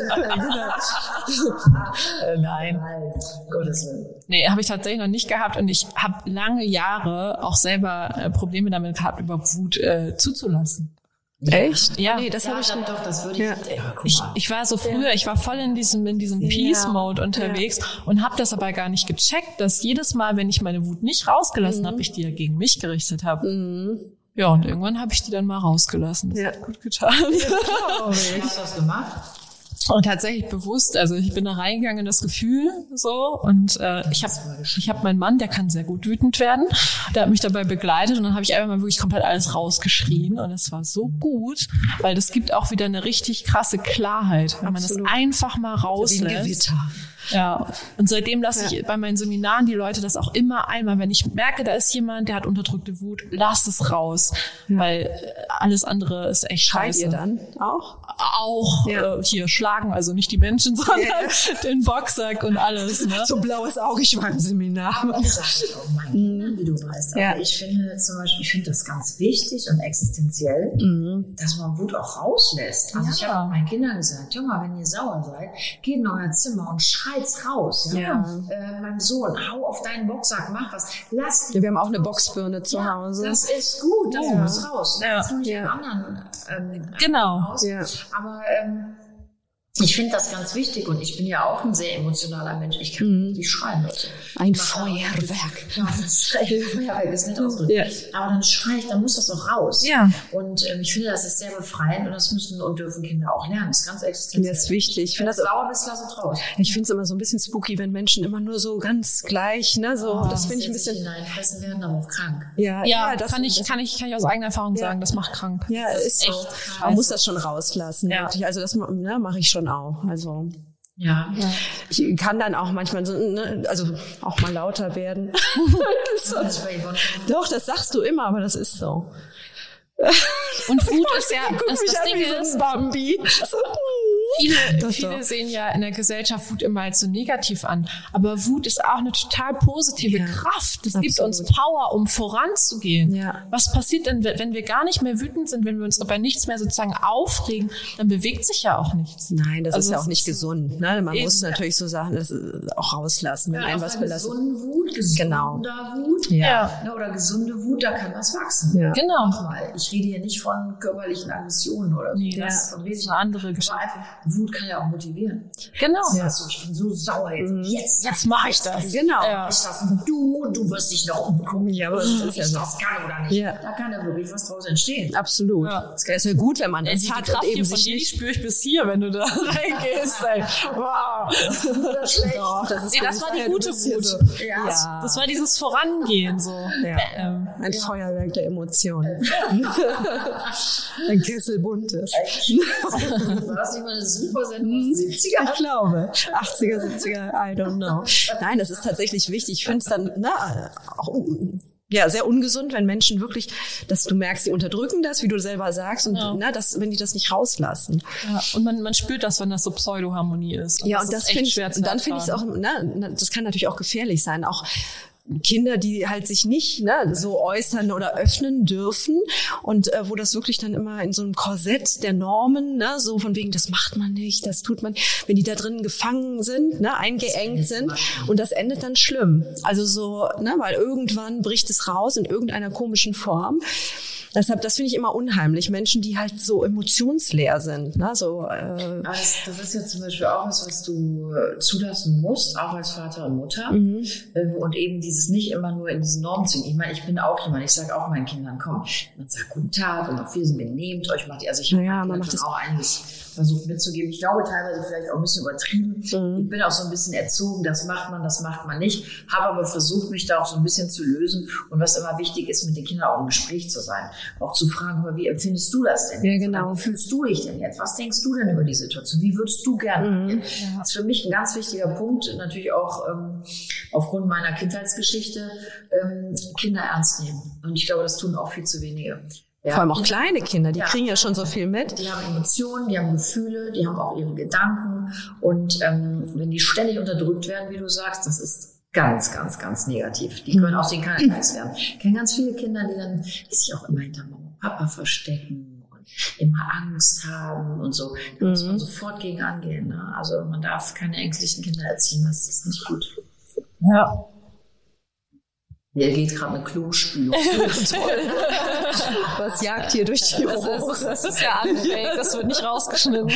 äh, Nein. Nein, Gottes Willen. Nee, habe ich tatsächlich noch nicht gehabt und ich habe lange Jahre auch selber äh, Probleme damit gehabt, über Wut äh, zuzulassen. Echt? Ja. Nee, das Ja, habe ich dann nicht. doch, das würde ich. Ja. Ja, Ich, ich war so früher, ich war voll in diesem in diesem Peace-Mode unterwegs und habe das aber gar nicht gecheckt, dass jedes Mal, wenn ich meine Wut nicht rausgelassen habe, ich die ja gegen mich gerichtet habe. Ja, und irgendwann habe ich die dann mal rausgelassen. Das Ja. hat gut getan. Wie <laughs> hast du das gemacht? Und tatsächlich bewusst, also ich bin da reingegangen in das Gefühl so und äh, ich habe ich hab meinen Mann, der kann sehr gut wütend werden, der hat mich dabei begleitet und dann habe ich einfach mal wirklich komplett alles rausgeschrien und es war so gut, weil das gibt auch wieder eine richtig krasse Klarheit, wenn man Absolut. das einfach mal Wie ein rauslässt. Gewitter. Ja, und seitdem lasse ich bei meinen Seminaren die Leute das auch immer einmal, wenn ich merke, da ist jemand, der hat unterdrückte Wut, lass es raus, weil äh, alles andere ist echt Schreit scheiße ihr dann auch? auch Ja. äh, hier schlagen, also nicht die Menschen, sondern <laughs> den Boxsack und alles. Ne? So blaues Auge, ich war im Seminar. Aber das sage ich auch Kindern, wie du weißt. Ja. Aber ich finde zum Beispiel, ich finde das ganz wichtig und existenziell, dass man Wut auch rauslässt. Also ich Ja. habe meinen Kindern gesagt, Junge, wenn ihr sauer seid, geht in euer Zimmer und schreit's raus. Ja? Ja. Äh, mein Sohn, hau auf deinen Boxsack, mach was. Lass Ja, wir haben auch eine Boxbirne zu ja, Hause. Das ist gut, das muss raus. Ja. Das ja. anderen ähm, Genau. raus. Ja. Aber ähm, ich finde das ganz wichtig und ich bin ja auch ein sehr emotionaler Mensch. Ich kann wirklich schreien, Leute. Ein Feuerwerk. Ja, das ist Feuerwerk ist nicht ausgedrückt. Ja. Aber dann schrei ich, dann muss das auch raus. Ja. Und ähm, ich finde, das ist sehr befreiend und das müssen und dürfen Kinder auch lernen. Das ist ganz existenziell. Das ist wichtig. Ich finde das, sauer bist, lass es raus. ich finde es immer so ein bisschen spooky, wenn Menschen immer nur so ganz gleich, ne, so, das finde ich ein bisschen, hineinfressen werden, aber auch krank. ja, Ja, das kann ich, kann ich, kann ich aus eigener Erfahrung sagen, das macht krank. Ja, ist so. echt Man muss das schon rauslassen. Ja. Wirklich. Also das ne, mache ich schon auch. Also Ja. ich kann dann auch manchmal so, ne, also auch mal lauter werden. <laughs> Das ist. Doch, das sagst du immer, aber das ist so. Und Wut <laughs> ist ja, Guck das, mich das an Ding wie so ist, ein Bambi. So, Viele, <laughs> viele sehen ja in der Gesellschaft Wut immer als so negativ an. Aber Wut ist auch eine total positive ja, Kraft. Das gibt uns Power, um voranzugehen. Ja. Was passiert denn, wenn wir gar nicht mehr wütend sind, wenn wir uns über nichts mehr sozusagen aufregen, dann bewegt sich ja auch nichts. Nein, das also ist ja auch nicht gesund. Ne? Man muss natürlich so Sachen das auch rauslassen, wenn ja, einem was belastet. Gesunde Wut, gesunder ja. Wut ja. Ne, oder gesunde Wut, da kann was wachsen. Ja. Genau. Nochmal, ich rede hier nicht von körperlichen Aggressionen oder so. Nee, das, ja. ist eine andere Geschichte. Wut kann ja auch motivieren. Genau. Ja. Also, ich bin so sauer jetzt. Mhm. Jetzt, jetzt mache ich das. Genau. Ja. Ich das, du, du wirst dich noch umgucken. Ja, aber das ist ja so. das kann oder nicht. Ja. Da kann ja wirklich was draus entstehen. Absolut. Ja. Ist ja gut, wenn man das die, hat. Die Kraft eben sich nicht spüre ich bis hier, wenn du da <laughs> reingehst. wow. Das, ist Doch, das, ist nee, das war die gute Wut. So. Ja. Das war dieses Vorangehen so. Ja. Ähm, Ein Feuerwerk der Emotionen. <laughs> Ein Kessel buntes. <laughs> War das nicht mal eine super Sendung? 70er? Ich glaube. 80er, 70er, I don't know. Nein, das ist tatsächlich wichtig. Ich finde es dann na, auch ja, sehr ungesund, wenn Menschen wirklich, dass du merkst, die unterdrücken das, wie du selber sagst, und ja. na, dass, wenn die das nicht rauslassen. Ja, und man, man spürt das, wenn das so Pseudoharmonie ist. Und ja, das und das finde ich, und dann finde ich es auch, na, das kann natürlich auch gefährlich sein, auch Kinder, die halt sich nicht ne, so äußern oder öffnen dürfen und äh, wo das wirklich dann immer in so einem Korsett der Normen, ne, so von wegen, das macht man nicht, das tut man, wenn die da drin gefangen sind, ne, eingeengt sind und das endet dann schlimm. Also so, ne, weil irgendwann bricht es raus in irgendeiner komischen Form. Deshalb, das finde ich immer unheimlich. Menschen, die halt so emotionsleer sind. Ne? So, äh das, das ist ja zum Beispiel auch was, was du äh, zulassen musst, auch als Vater und Mutter. Mhm. Ähm, und eben dieses nicht immer nur in diesen Normen zu gehen. Ich meine, ich bin auch jemand, ich sage auch meinen Kindern, komm, man sagt guten Tag und auf Wiedersehen, benehmt euch, macht ihr, also ich habe ja, man macht das auch einiges versucht mitzugeben. Ich glaube teilweise vielleicht auch ein bisschen übertrieben. Mhm. Ich bin auch so ein bisschen erzogen, das macht man, das macht man nicht. Habe aber versucht, mich da auch so ein bisschen zu lösen. Und was immer wichtig ist, mit den Kindern auch im Gespräch zu sein. Auch zu fragen, wie empfindest du das denn? Ja, genau. Wie fühlst du dich denn jetzt? Was denkst du denn über die Situation? Wie würdest du gerne? Mhm. Das ist für mich ein ganz wichtiger Punkt. Natürlich auch ähm, aufgrund meiner Kindheitsgeschichte ähm, Kinder ernst nehmen. Und ich glaube, das tun auch viel zu wenige. Ja. Vor allem auch kleine Kinder, die ja. kriegen ja schon so viel mit. Die haben Emotionen, die haben Gefühle, die haben auch ihre Gedanken. Und ähm, wenn die ständig unterdrückt werden, wie du sagst, das ist ganz, ganz, ganz negativ. Die können mhm. aus den Kaltkreis werden. Ich kenne ganz viele Kinder, die dann die sich auch immer hinter Mama und Papa verstecken und immer Angst haben und so. Da muss man mhm. sofort gegen angehen. Ne? Also man darf keine ängstlichen Kinder erziehen, das ist nicht gut. Ja. Hier geht gerade eine Klospülung. <laughs> Was jagt hier durch die das ist, das ist ja unfake, das wird nicht rausgeschnitten. <laughs>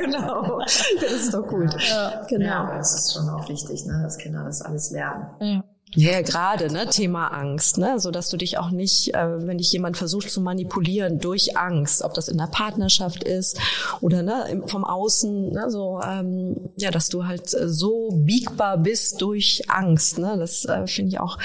genau. Das ist doch gut. Ja, genau. Ja, das ist schon auch wichtig, ne, dass Kinder das alles lernen. Ja. Ja, gerade, ne, Thema Angst, ne, so dass du dich auch nicht, äh, wenn dich jemand versucht zu manipulieren durch Angst, ob das in der Partnerschaft ist oder ne, vom Außen, ne, so, ähm, ja, dass du halt äh, so biegbar bist durch Angst, ne, das äh, finde ich auch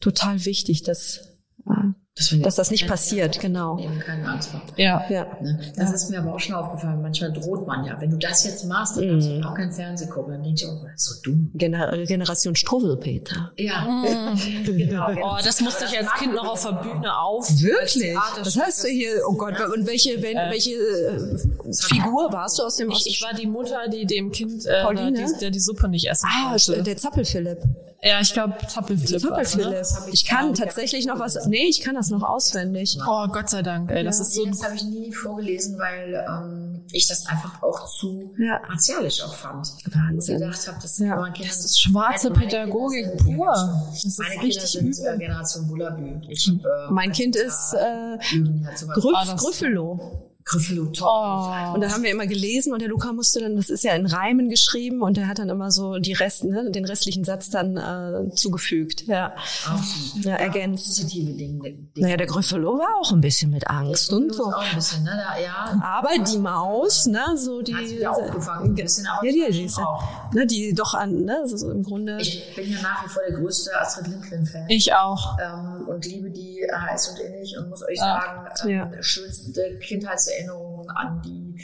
total wichtig, dass äh, dass, dass das nicht passiert, genau. Eben keine Angst vor. Ja. ja. Ne? Das ja. ist mir aber auch schon aufgefallen. Manchmal droht man ja. Wenn du das jetzt machst, dann kannst du mhm. auch kein Fernsehen gucken. Dann denkst du, oh, das ist so dumm. Gener Generation Struwwelpeter. Ja. Mhm. <laughs> genau. Oh, das musste ich als Kind noch auf der Bühne auf. Wirklich? Was hast du hier? Oh Gott. Und welche, wenn, äh, welche äh, Figur warst du aus dem? Ich, ich war die Mutter, die dem Kind, äh, die, der die Suppe nicht essen ah, konnte. Ah, der Zappelphilipp. Ja, ich glaube Zappelphilipp. Zappelphilipp. Ne? Ich kann tatsächlich noch was. Nee, ich kann das noch auswendig. Oh, Gott sei Dank. Ey, das ja, ist so. Das habe ich nie vorgelesen, weil ähm, ich das einfach auch zu ja. martialisch auch fand. Wahnsinn. Und gedacht habe, das, ja. das ist schwarze Pädagogik pur. Das ist meine Kinder sind äh, Generation Bullabü. Ich, äh, mein Kind ist äh, Grüff, ah, Griffelo top. Oh. Und da haben wir immer gelesen und der Luca musste dann, das ist ja in Reimen geschrieben und der hat dann immer so die Rest, ne, den restlichen Satz dann äh, zugefügt. Ja. Oh. Ja, ergänzt. Positive Dinge. Dinge. Naja, der Griffelo war auch ein bisschen mit Angst und so. Auch ein bisschen, ne? Da, ja. Aber die Maus, ne, so die. Hat sich ja aufgefangen, ein bisschen, ja, die, die, auch. Ne, die doch an, ne, so im Grunde. Ich bin ja nach wie vor der größte Astrid Lindgren-Fan. Ich auch. Ähm, und liebe die heiß und innig und muss euch sagen, ähm, ja. schönste Kindheitserinnerungen an die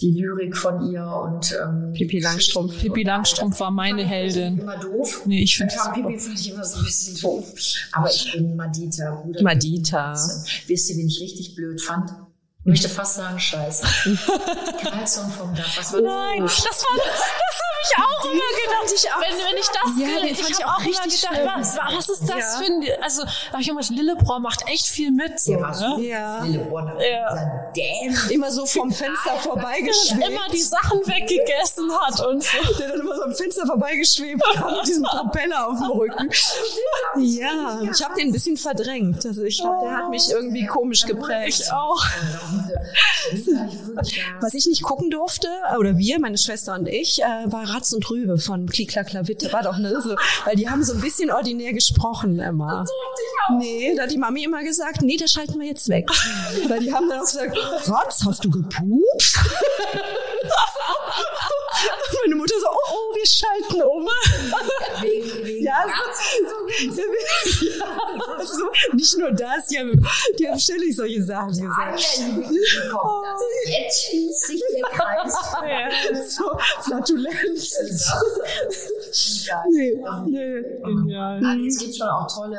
die Lyrik von ihr und ähm, Pippi Langstrumpf. Pippi Langstrumpf war meine Heldin. Immer doof. Nee, ich finde Pippi fand ich immer so ein bisschen doof. Aber ich bin Madita. Bruder Madita. Wisst ihr, wen ich richtig blöd fand? Ich möchte fast sagen, scheiße. <laughs> Carlson vom Dach. Was Nein, das war, das habe ich auch immer gedacht. Ich auch, wenn, wenn ich das, Ja, den ich, ich auch auch immer gedacht, was, was ist das Ja. für ein, also, da habe ich immer gedacht, Lillebrohr macht echt viel mit, so, Der war so ne? Ja. Lilleborn. Ja. Damn. Immer so vom Fenster <laughs> vorbeigeschwebt. Immer die Sachen weggegessen hat und so. <laughs> der dann immer so am Fenster vorbeigeschwebt kam mit diesem Propeller auf dem Rücken. Ja, ich habe den ein bisschen verdrängt. Also ich glaube, der hat mich irgendwie komisch geprägt. Ich auch. Was ich nicht gucken durfte, oder wir, meine Schwester und ich, äh, war Ratz und Rübe von Klikla Klavitte. War doch ne, so, weil die haben so ein bisschen ordinär gesprochen immer. Nee, da hat die Mami immer gesagt, nee, das schalten wir jetzt weg. Weil die haben dann auch gesagt, Ratz, hast du gepupst? <laughs> <laughs> <laughs> Meine Mutter so, oh, oh, wir schalten um. Wegen, wegen Ja, so, <laughs> ja, so, nicht nur das, die haben, die haben ständig solche Sachen gesagt. Jetzt schließt sich der Kreis. So, Flatulenz. Nee, nee. Also es gibt schon auch tolle,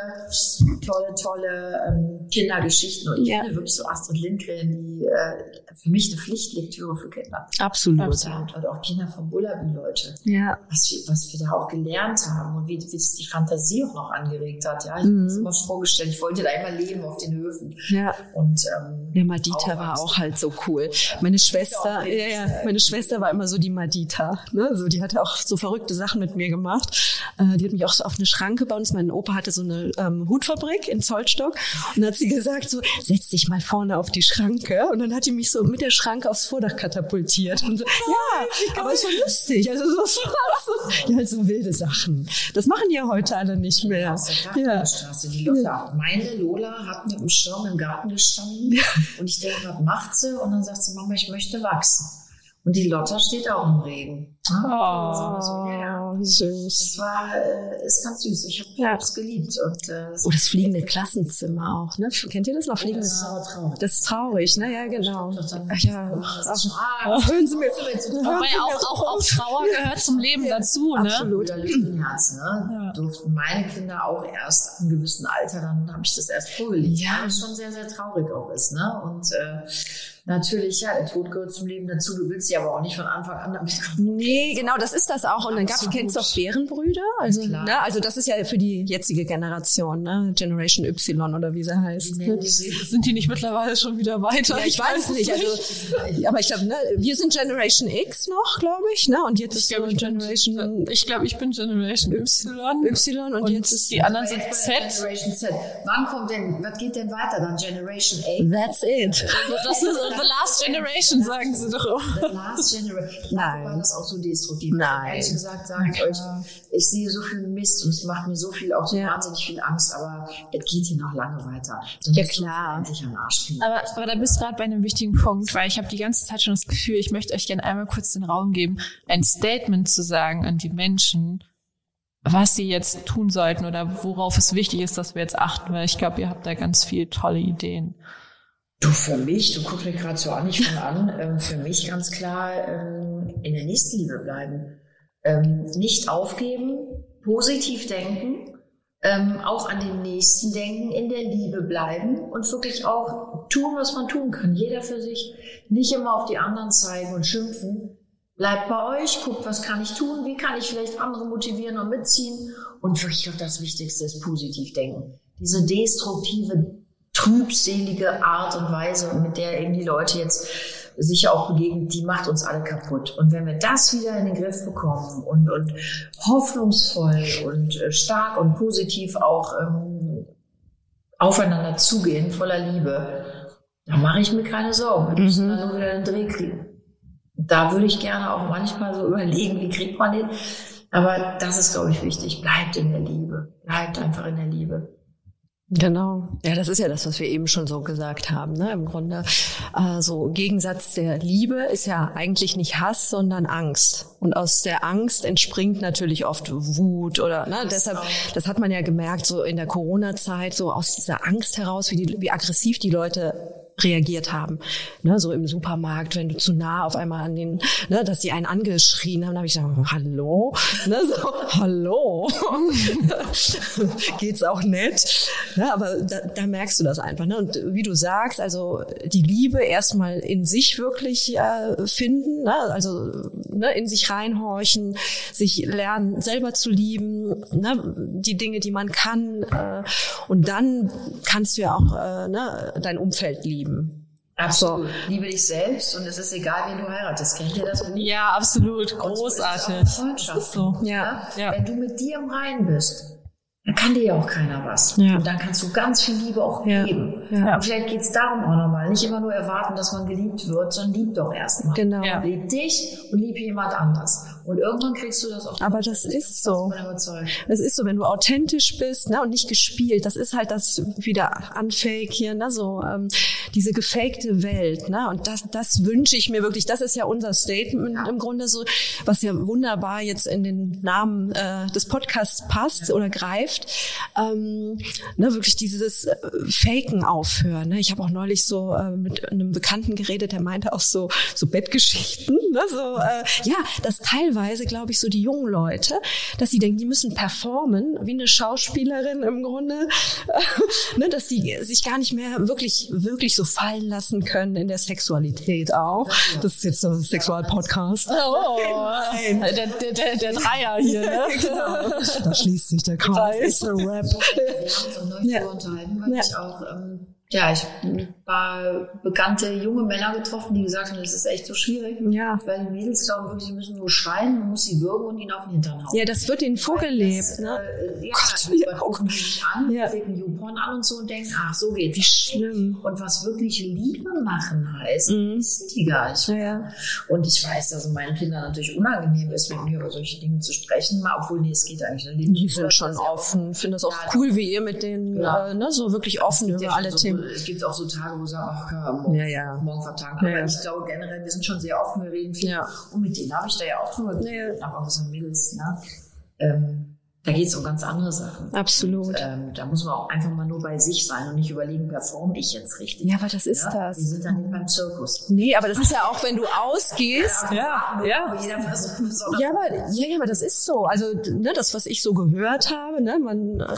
tolle, tolle ähm, Kindergeschichten. Und ich Ja. finde wirklich so Astrid Lindgren, die äh, für mich eine Pflichtlektüre für Kinder. Absolut. Und, und auch Kinder von Bullaby, Leute. Ja. Was wir, was wir da auch gelernt haben und wie, wie es die Fantasie auch noch angeregt hat. Ja, ich Mhm. habe mir das immer vorgestellt, ich wollte da immer leben auf den Höfen. Ja. Und ähm, Ja, Madita war auch halt so cool. Meine Schwester, ja, ja, meine Schwester war immer so die Madita. Ne? So, die hatte auch so verrückte Sachen mit mir gemacht. Äh, die hat mich auch so auf eine Schranke bei uns. Mein Opa hatte so eine ähm, Hutfabrik in Zollstock. Und hat sie gesagt so, setz dich mal vorne auf die Schranke. Und dann hat die mich so mit der Schranke aufs Vordach katapultiert. Und so, ja, aber es war lustig. Also so, <laughs> so, ja, halt so wilde Sachen. Das machen ja heute alle nicht mehr. aus der Ja. Gartenstraße, die Lola. Meine Lola hat mit dem Schirm im Garten gestanden und ich denke, was macht sie? Und dann sagt sie, Mama, ich möchte wachsen. Und die Lotta steht auch im Regen. Oh. So, ja, ja. süß. Das war, äh, ist ganz süß. Ich habe Ja. es geliebt. Und, äh, Oh, das fliegende Klassenzimmer auch, ne? Kennt ihr das noch? Fliegendes das ist aber traurig. Das ist traurig, ne? Ja, genau. Ach ja, Das ist ach, schade. hören Sie mir. Wobei auch, auch, auch Trauer gehört zum Leben dazu, ne? Absolut. Löwenherz, ne? Durften meine Kinder auch erst ab einem gewissen Alter, dann habe ich das erst vorgelegt. Ja. Es schon sehr, sehr traurig auch ist, ne? Und äh, natürlich, ja, der Tod gehört zum Leben dazu. Du willst sie aber auch nicht von Anfang an damit Nee, genau, das ist das auch. Und dann gab's, Absolut. kennst du auch Bärenbrüder? Also, Klar. ne, also das ist ja für die jetzige Generation, ne? Generation Y oder wie sie heißt. die sie. Sind die nicht mittlerweile schon wieder weiter? Ja, ich weiß es nicht. Also, aber ich glaube, ne, wir sind Generation X noch, glaube ich, ne? Und jetzt ist glaube, so ich bin- Generation Ich glaube, ich bin Generation Y. Y und, Und jetzt ist die anderen sind Z. Generation Z. Wann kommt denn, was geht denn weiter dann? Generation A? That's it. Das ist the last generation, sagen sie doch immer. The Last Generation. Nein. War das auch so destruktiv? Nein. Ehrlich gesagt sage ich euch, ich sehe so viel Mist und es macht mir so viel, auch so Ja. wahnsinnig viel Angst, aber es geht hier noch lange weiter. Dann Ja, klar. Aber, aber da bist du gerade bei einem wichtigen Punkt, weil ich habe die ganze Zeit schon das Gefühl, ich möchte euch gerne einmal kurz den Raum geben, ein Statement zu sagen an die Menschen, was sie jetzt tun sollten oder worauf es wichtig ist, dass wir jetzt achten, weil ich glaube, ihr habt da ganz viele tolle Ideen. Du, für mich, du guckst mich gerade so an, ich fange an, ähm, für mich ganz klar ähm, in der Nächstenliebe bleiben. Ähm, nicht aufgeben, positiv denken, ähm, auch an den Nächsten denken, in der Liebe bleiben und wirklich auch tun, was man tun kann. Jeder für sich. Nicht immer auf die anderen zeigen und schimpfen. Bleibt bei euch, guckt, was kann ich tun, wie kann ich vielleicht andere motivieren und mitziehen. Und wirklich auch das Wichtigste ist positiv denken. Diese destruktive, trübselige Art und Weise, mit der eben die Leute jetzt sich auch begegnen, die macht uns alle kaputt. Und wenn wir das wieder in den Griff bekommen und, und hoffnungsvoll und äh, stark und positiv auch ähm, aufeinander zugehen, voller Liebe, da mache ich mir keine Sorgen. Wir müssen dann nur wieder den Dreh kriegen. Da würde ich gerne auch manchmal so <laughs> überlegen, wie kriegt man den. Aber das ist, glaube ich, wichtig. Bleibt in der Liebe. Bleibt einfach in der Liebe. Genau. Ja, das ist ja das, was wir eben schon so gesagt haben. Ne? Im Grunde, äh, so Gegensatz der Liebe ist ja eigentlich nicht Hass, sondern Angst. Und aus der Angst entspringt natürlich oft Wut oder ne, deshalb, das hat man ja gemerkt, so in der Corona-Zeit, so aus dieser Angst heraus, wie, die, wie aggressiv die Leute reagiert haben. Ne, so im Supermarkt, wenn du zu nah auf einmal an den, ne, dass die einen angeschrien haben, habe ich gesagt, hallo, ne, so, hallo, <laughs> geht's auch nett. Ne, aber da, da merkst du das einfach. Ne? Und wie du sagst, also die Liebe erstmal in sich wirklich äh, finden, ne? also ne, in sich reinhorchen, sich lernen, selber zu lieben, ne? die Dinge, die man kann. Äh, und dann kannst du ja auch äh, ne, dein Umfeld lieben. Absolut. So. Liebe dich selbst und es ist egal, wen du heiratest. Kennt ihr das? Ja, absolut. Großartig. Freundschaft. So. Ja. ja. Wenn du mit dir im Reinen bist, dann kann dir ja auch keiner was. Ja. Und dann kannst du ganz viel Liebe auch ja. geben. Ja. Und vielleicht geht's darum auch nochmal. Nicht immer nur erwarten, dass man geliebt wird, sondern lieb doch erstmal. Genau. Ja. Lieb dich und lieb jemand anders. Und irgendwann kriegst du das auch. Aber das ist so. Das ist so, wenn du authentisch bist ne, und nicht gespielt. Das ist halt das wieder unfake hier, ne, so ähm, diese gefakte Welt. Ne, und das, das wünsche ich mir wirklich. Das ist ja unser Statement ja. im Grunde so, was ja wunderbar jetzt in den Namen äh, des Podcasts passt ja. oder greift. Ähm, ne, wirklich dieses äh, Faken aufhören. Ne? Ich habe auch neulich so äh, mit einem Bekannten geredet, der meinte auch so so Bettgeschichten. Ne, so äh, ja, das teilweise teilweise, glaube ich, so die jungen Leute, dass sie denken, die müssen performen, wie eine Schauspielerin im Grunde, <laughs> ne, dass sie sich gar nicht mehr wirklich, wirklich so fallen lassen können in der Sexualität auch. Das ist jetzt so ein Sexualpodcast. Oh, Nein. Der, der, der, der Dreier hier, ne? <laughs> genau. Da schließt sich der Kreis. Rap. Wir haben uns auch neulich ja. unterhalten, weil ja. ich auch ähm, ja, ich habe ein paar bekannte junge Männer getroffen, die gesagt haben, das ist echt so schwierig. Ja. Weil die Mädels glauben wirklich, sie müssen nur schreien, man muss sie würgen und ihnen auf den Hintern hauen. Ja, das wird ihnen vorgelebt. Das, ne? Äh, ja, Gott, ja, oh gucken die sich an, ja. legen YouPorn an und so und denken, ach, so geht's. Wie schlimm. Und was wirklich Liebe machen heißt, mhm. ist die gar nicht. Ja. Und ich weiß, dass es meinen Kindern natürlich unangenehm ist, mit mir über solche Dinge zu sprechen, obwohl, nee, es geht eigentlich. Die sind schon offen. Ich finde das auch cool, wie ihr mit denen, äh, ne, so wirklich offen über alle Themen es gibt auch so Tage, wo sie sagen, ach, ja, morgen, ja, ja. morgen vertagen. Aber ich glaube generell, wir sind schon sehr offen, wir reden viel. Und mit denen habe ich da ja auch drüber geredet, aber auch so Mädels, ne? Ähm, da geht es um ganz andere Sachen. Absolut. Und, ähm, da muss man auch einfach mal nur bei sich sein und nicht überlegen, performe ich jetzt richtig. Ja, aber das ist ja? das. Wir sind dann nicht beim Zirkus. Nee, aber das ist ja auch, wenn du ausgehst. ja, ja. ja. Jeder versucht, ja, aber, ja, ja, aber das ist so. Also, ne, das, was ich so gehört habe, ne, man, äh,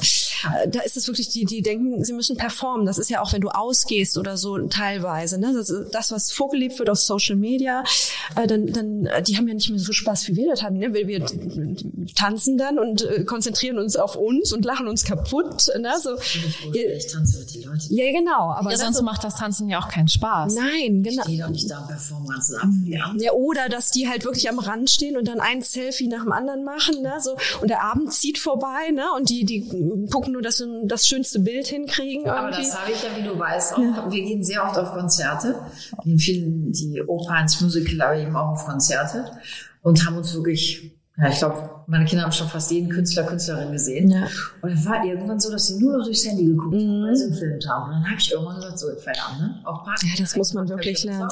da ist es wirklich, die, die denken, sie müssen performen. Das ist ja auch, wenn du ausgehst oder so teilweise, ne, das, das was vorgelebt wird auf Social Media, äh, dann, dann, äh, die haben ja nicht mehr so Spaß, wie wir das haben, ne, weil wir tanzen dann und äh, konzentrieren uns auf uns und lachen uns kaputt. Ne? So, ich tanze mit die Leute. Ja, genau. Aber ja, sonst so, macht das Tanzen ja auch keinen Spaß. Nein, genau. Ich stehe doch nicht da und performen ganzen Abend. Ja. ja, oder dass die halt wirklich am Rand stehen und dann ein Selfie nach dem anderen machen. Ne? So, und der Abend zieht vorbei ne? und die, die gucken nur, dass sie das schönste Bild hinkriegen. Irgendwie. Aber das habe ich ja, wie du weißt, auch. Ja. Wir gehen sehr oft auf Konzerte. Wir vielen, die Oper ins Musical, aber eben auch auf Konzerte und haben uns wirklich ja, ich glaube, meine Kinder haben schon fast jeden Künstler, Künstlerin gesehen. Ja. Und es war irgendwann so, dass sie nur noch durchs Handy geguckt mhm. haben, weil sie gefilmt haben. Und dann habe ich irgendwann gesagt, so, Feierabend, ne? Auch Party, ja, das muss man wirklich lernen.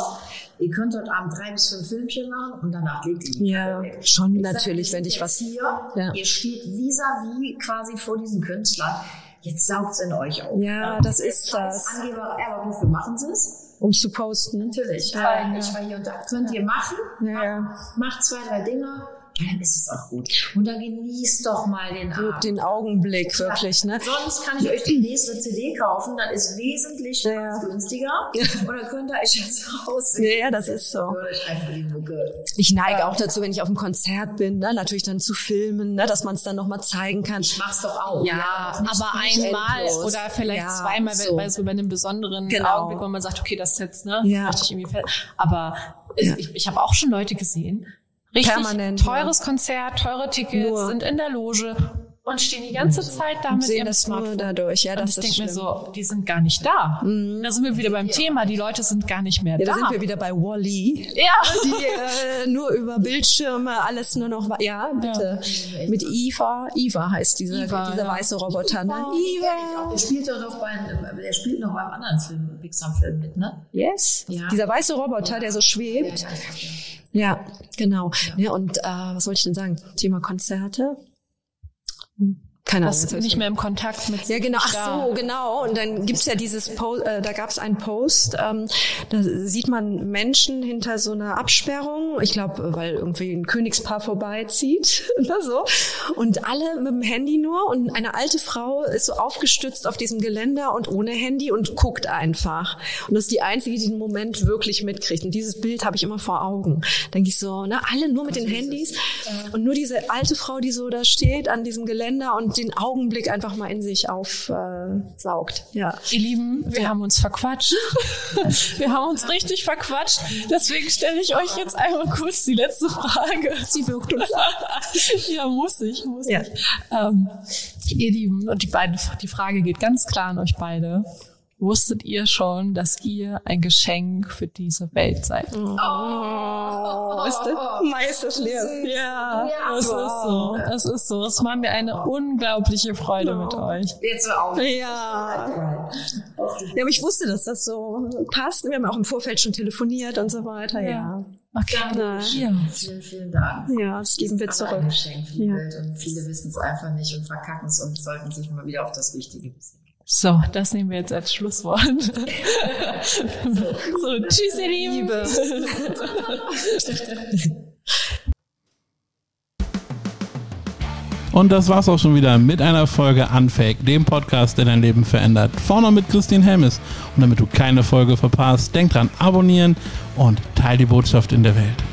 Ihr könnt heute Abend drei bis fünf Filmchen machen und danach legt ihr die Ja, weg. schon ich natürlich, sag, wenn ich was... Hier, ja. Ihr steht vis-à-vis -vis quasi vor diesen Künstlern. Jetzt saugt's in euch auf. Ja, das ist das. Angeber, aber wofür machen sie es? Um zu posten. Natürlich. Ja, ja. Ich war hier und da. Könnt ihr machen. Ja. Macht zwei, drei Dinge dann ist es auch gut. Und dann genießt doch mal den Abend. Den Augenblick wirklich, ne? Sonst kann ich euch die nächste CD kaufen, dann ist wesentlich ja. günstiger. Dann könnt ihr euch jetzt aussehen. Ja, das ist so. Ich neige auch dazu, wenn ich auf einem Konzert bin, ne, natürlich dann zu filmen, ne, dass man es dann nochmal zeigen kann. Ich mach's doch auch. Ja, ja aber einmal endlos. oder vielleicht ja, zweimal, so. bei, so bei einem besonderen genau. Augenblick, wo man sagt, okay, das ist jetzt, ne, ja. richtig irgendwie fällt. Aber ich, ich habe auch schon Leute gesehen, Richtig Permanent, teures ja. Konzert, teure Tickets, nur. sind in der Loge und stehen die ganze Zeit da mit ihrem das Smartphone. Nur dadurch. Ja, das und ich denke mir so, die sind gar nicht da. Mhm. Da sind wir wieder beim ja. Thema, die Leute sind gar nicht mehr ja, da. Da sind wir wieder bei Wally. Ja. Die äh, nur über Bildschirme alles nur noch, ja, bitte. Ja. Mit Eva, Eva heißt dieser, Eva, dieser weiße Roboter, ne? Eva. Der spielt doch noch bei, der spielt noch beim anderen Film, Pixar-Film mit, ne? Yes. Ja. Dieser weiße Roboter, der so schwebt. Ja, genau. Ja. ja und äh, was wollte ich denn sagen? Thema Konzerte. Keine Ahnung. Was nicht mehr im Kontakt mit Ja, genau. Ach so, genau. Und dann gibt's ja dieses Post, äh, da gab's einen Post, ähm, da sieht man Menschen hinter so einer Absperrung. Ich glaube, weil irgendwie ein Königspaar vorbeizieht <laughs> oder so. Und alle mit dem Handy nur. Und eine alte Frau ist so aufgestützt auf diesem Geländer und ohne Handy und guckt einfach. Und das ist die einzige, die den Moment wirklich mitkriegt. Und dieses Bild habe ich immer vor Augen. Denke ich so, ne, alle nur mit den Handys. Und nur diese alte Frau, die so da steht an diesem Geländer und den Augenblick einfach mal in sich aufsaugt. Äh, ja. Ihr Lieben, wir ja. haben uns verquatscht. <laughs> wir haben uns richtig verquatscht. Deswegen stelle ich euch jetzt einmal kurz die letzte Frage. Sie wirkt uns ab. <laughs> ja, muss ich, muss ja. ich. Ähm, ihr Lieben, und die beiden, die Frage geht ganz klar an euch beide. Wusstet ihr schon, dass ihr ein Geschenk für diese Welt seid? Oh, oh ist das Meisterschlimm. Ja, ja, es wow. ist so. Es ist so. Es war mir eine unglaubliche Freude oh. mit euch. Jetzt auch. Ja. Ja, aber ich wusste, dass das so passt. Wir haben auch im Vorfeld schon telefoniert und so weiter. Ja. ja. Okay. Ja. Vielen, vielen Dank. Ja, das geben wir zurück. Ein Geschenk für die ja. Welt und viele wissen es einfach nicht und verkacken es und sollten sich mal wieder auf das Wichtige besinnen. So, das nehmen wir jetzt als Schlusswort. <laughs> so, tschüss, ihr Liebe. Und das war's auch schon wieder mit einer Folge Unfake, dem Podcast, der dein Leben verändert. Vorne mit Christine Helmes. Und damit du keine Folge verpasst, denk dran, abonnieren und teil die Botschaft in der Welt.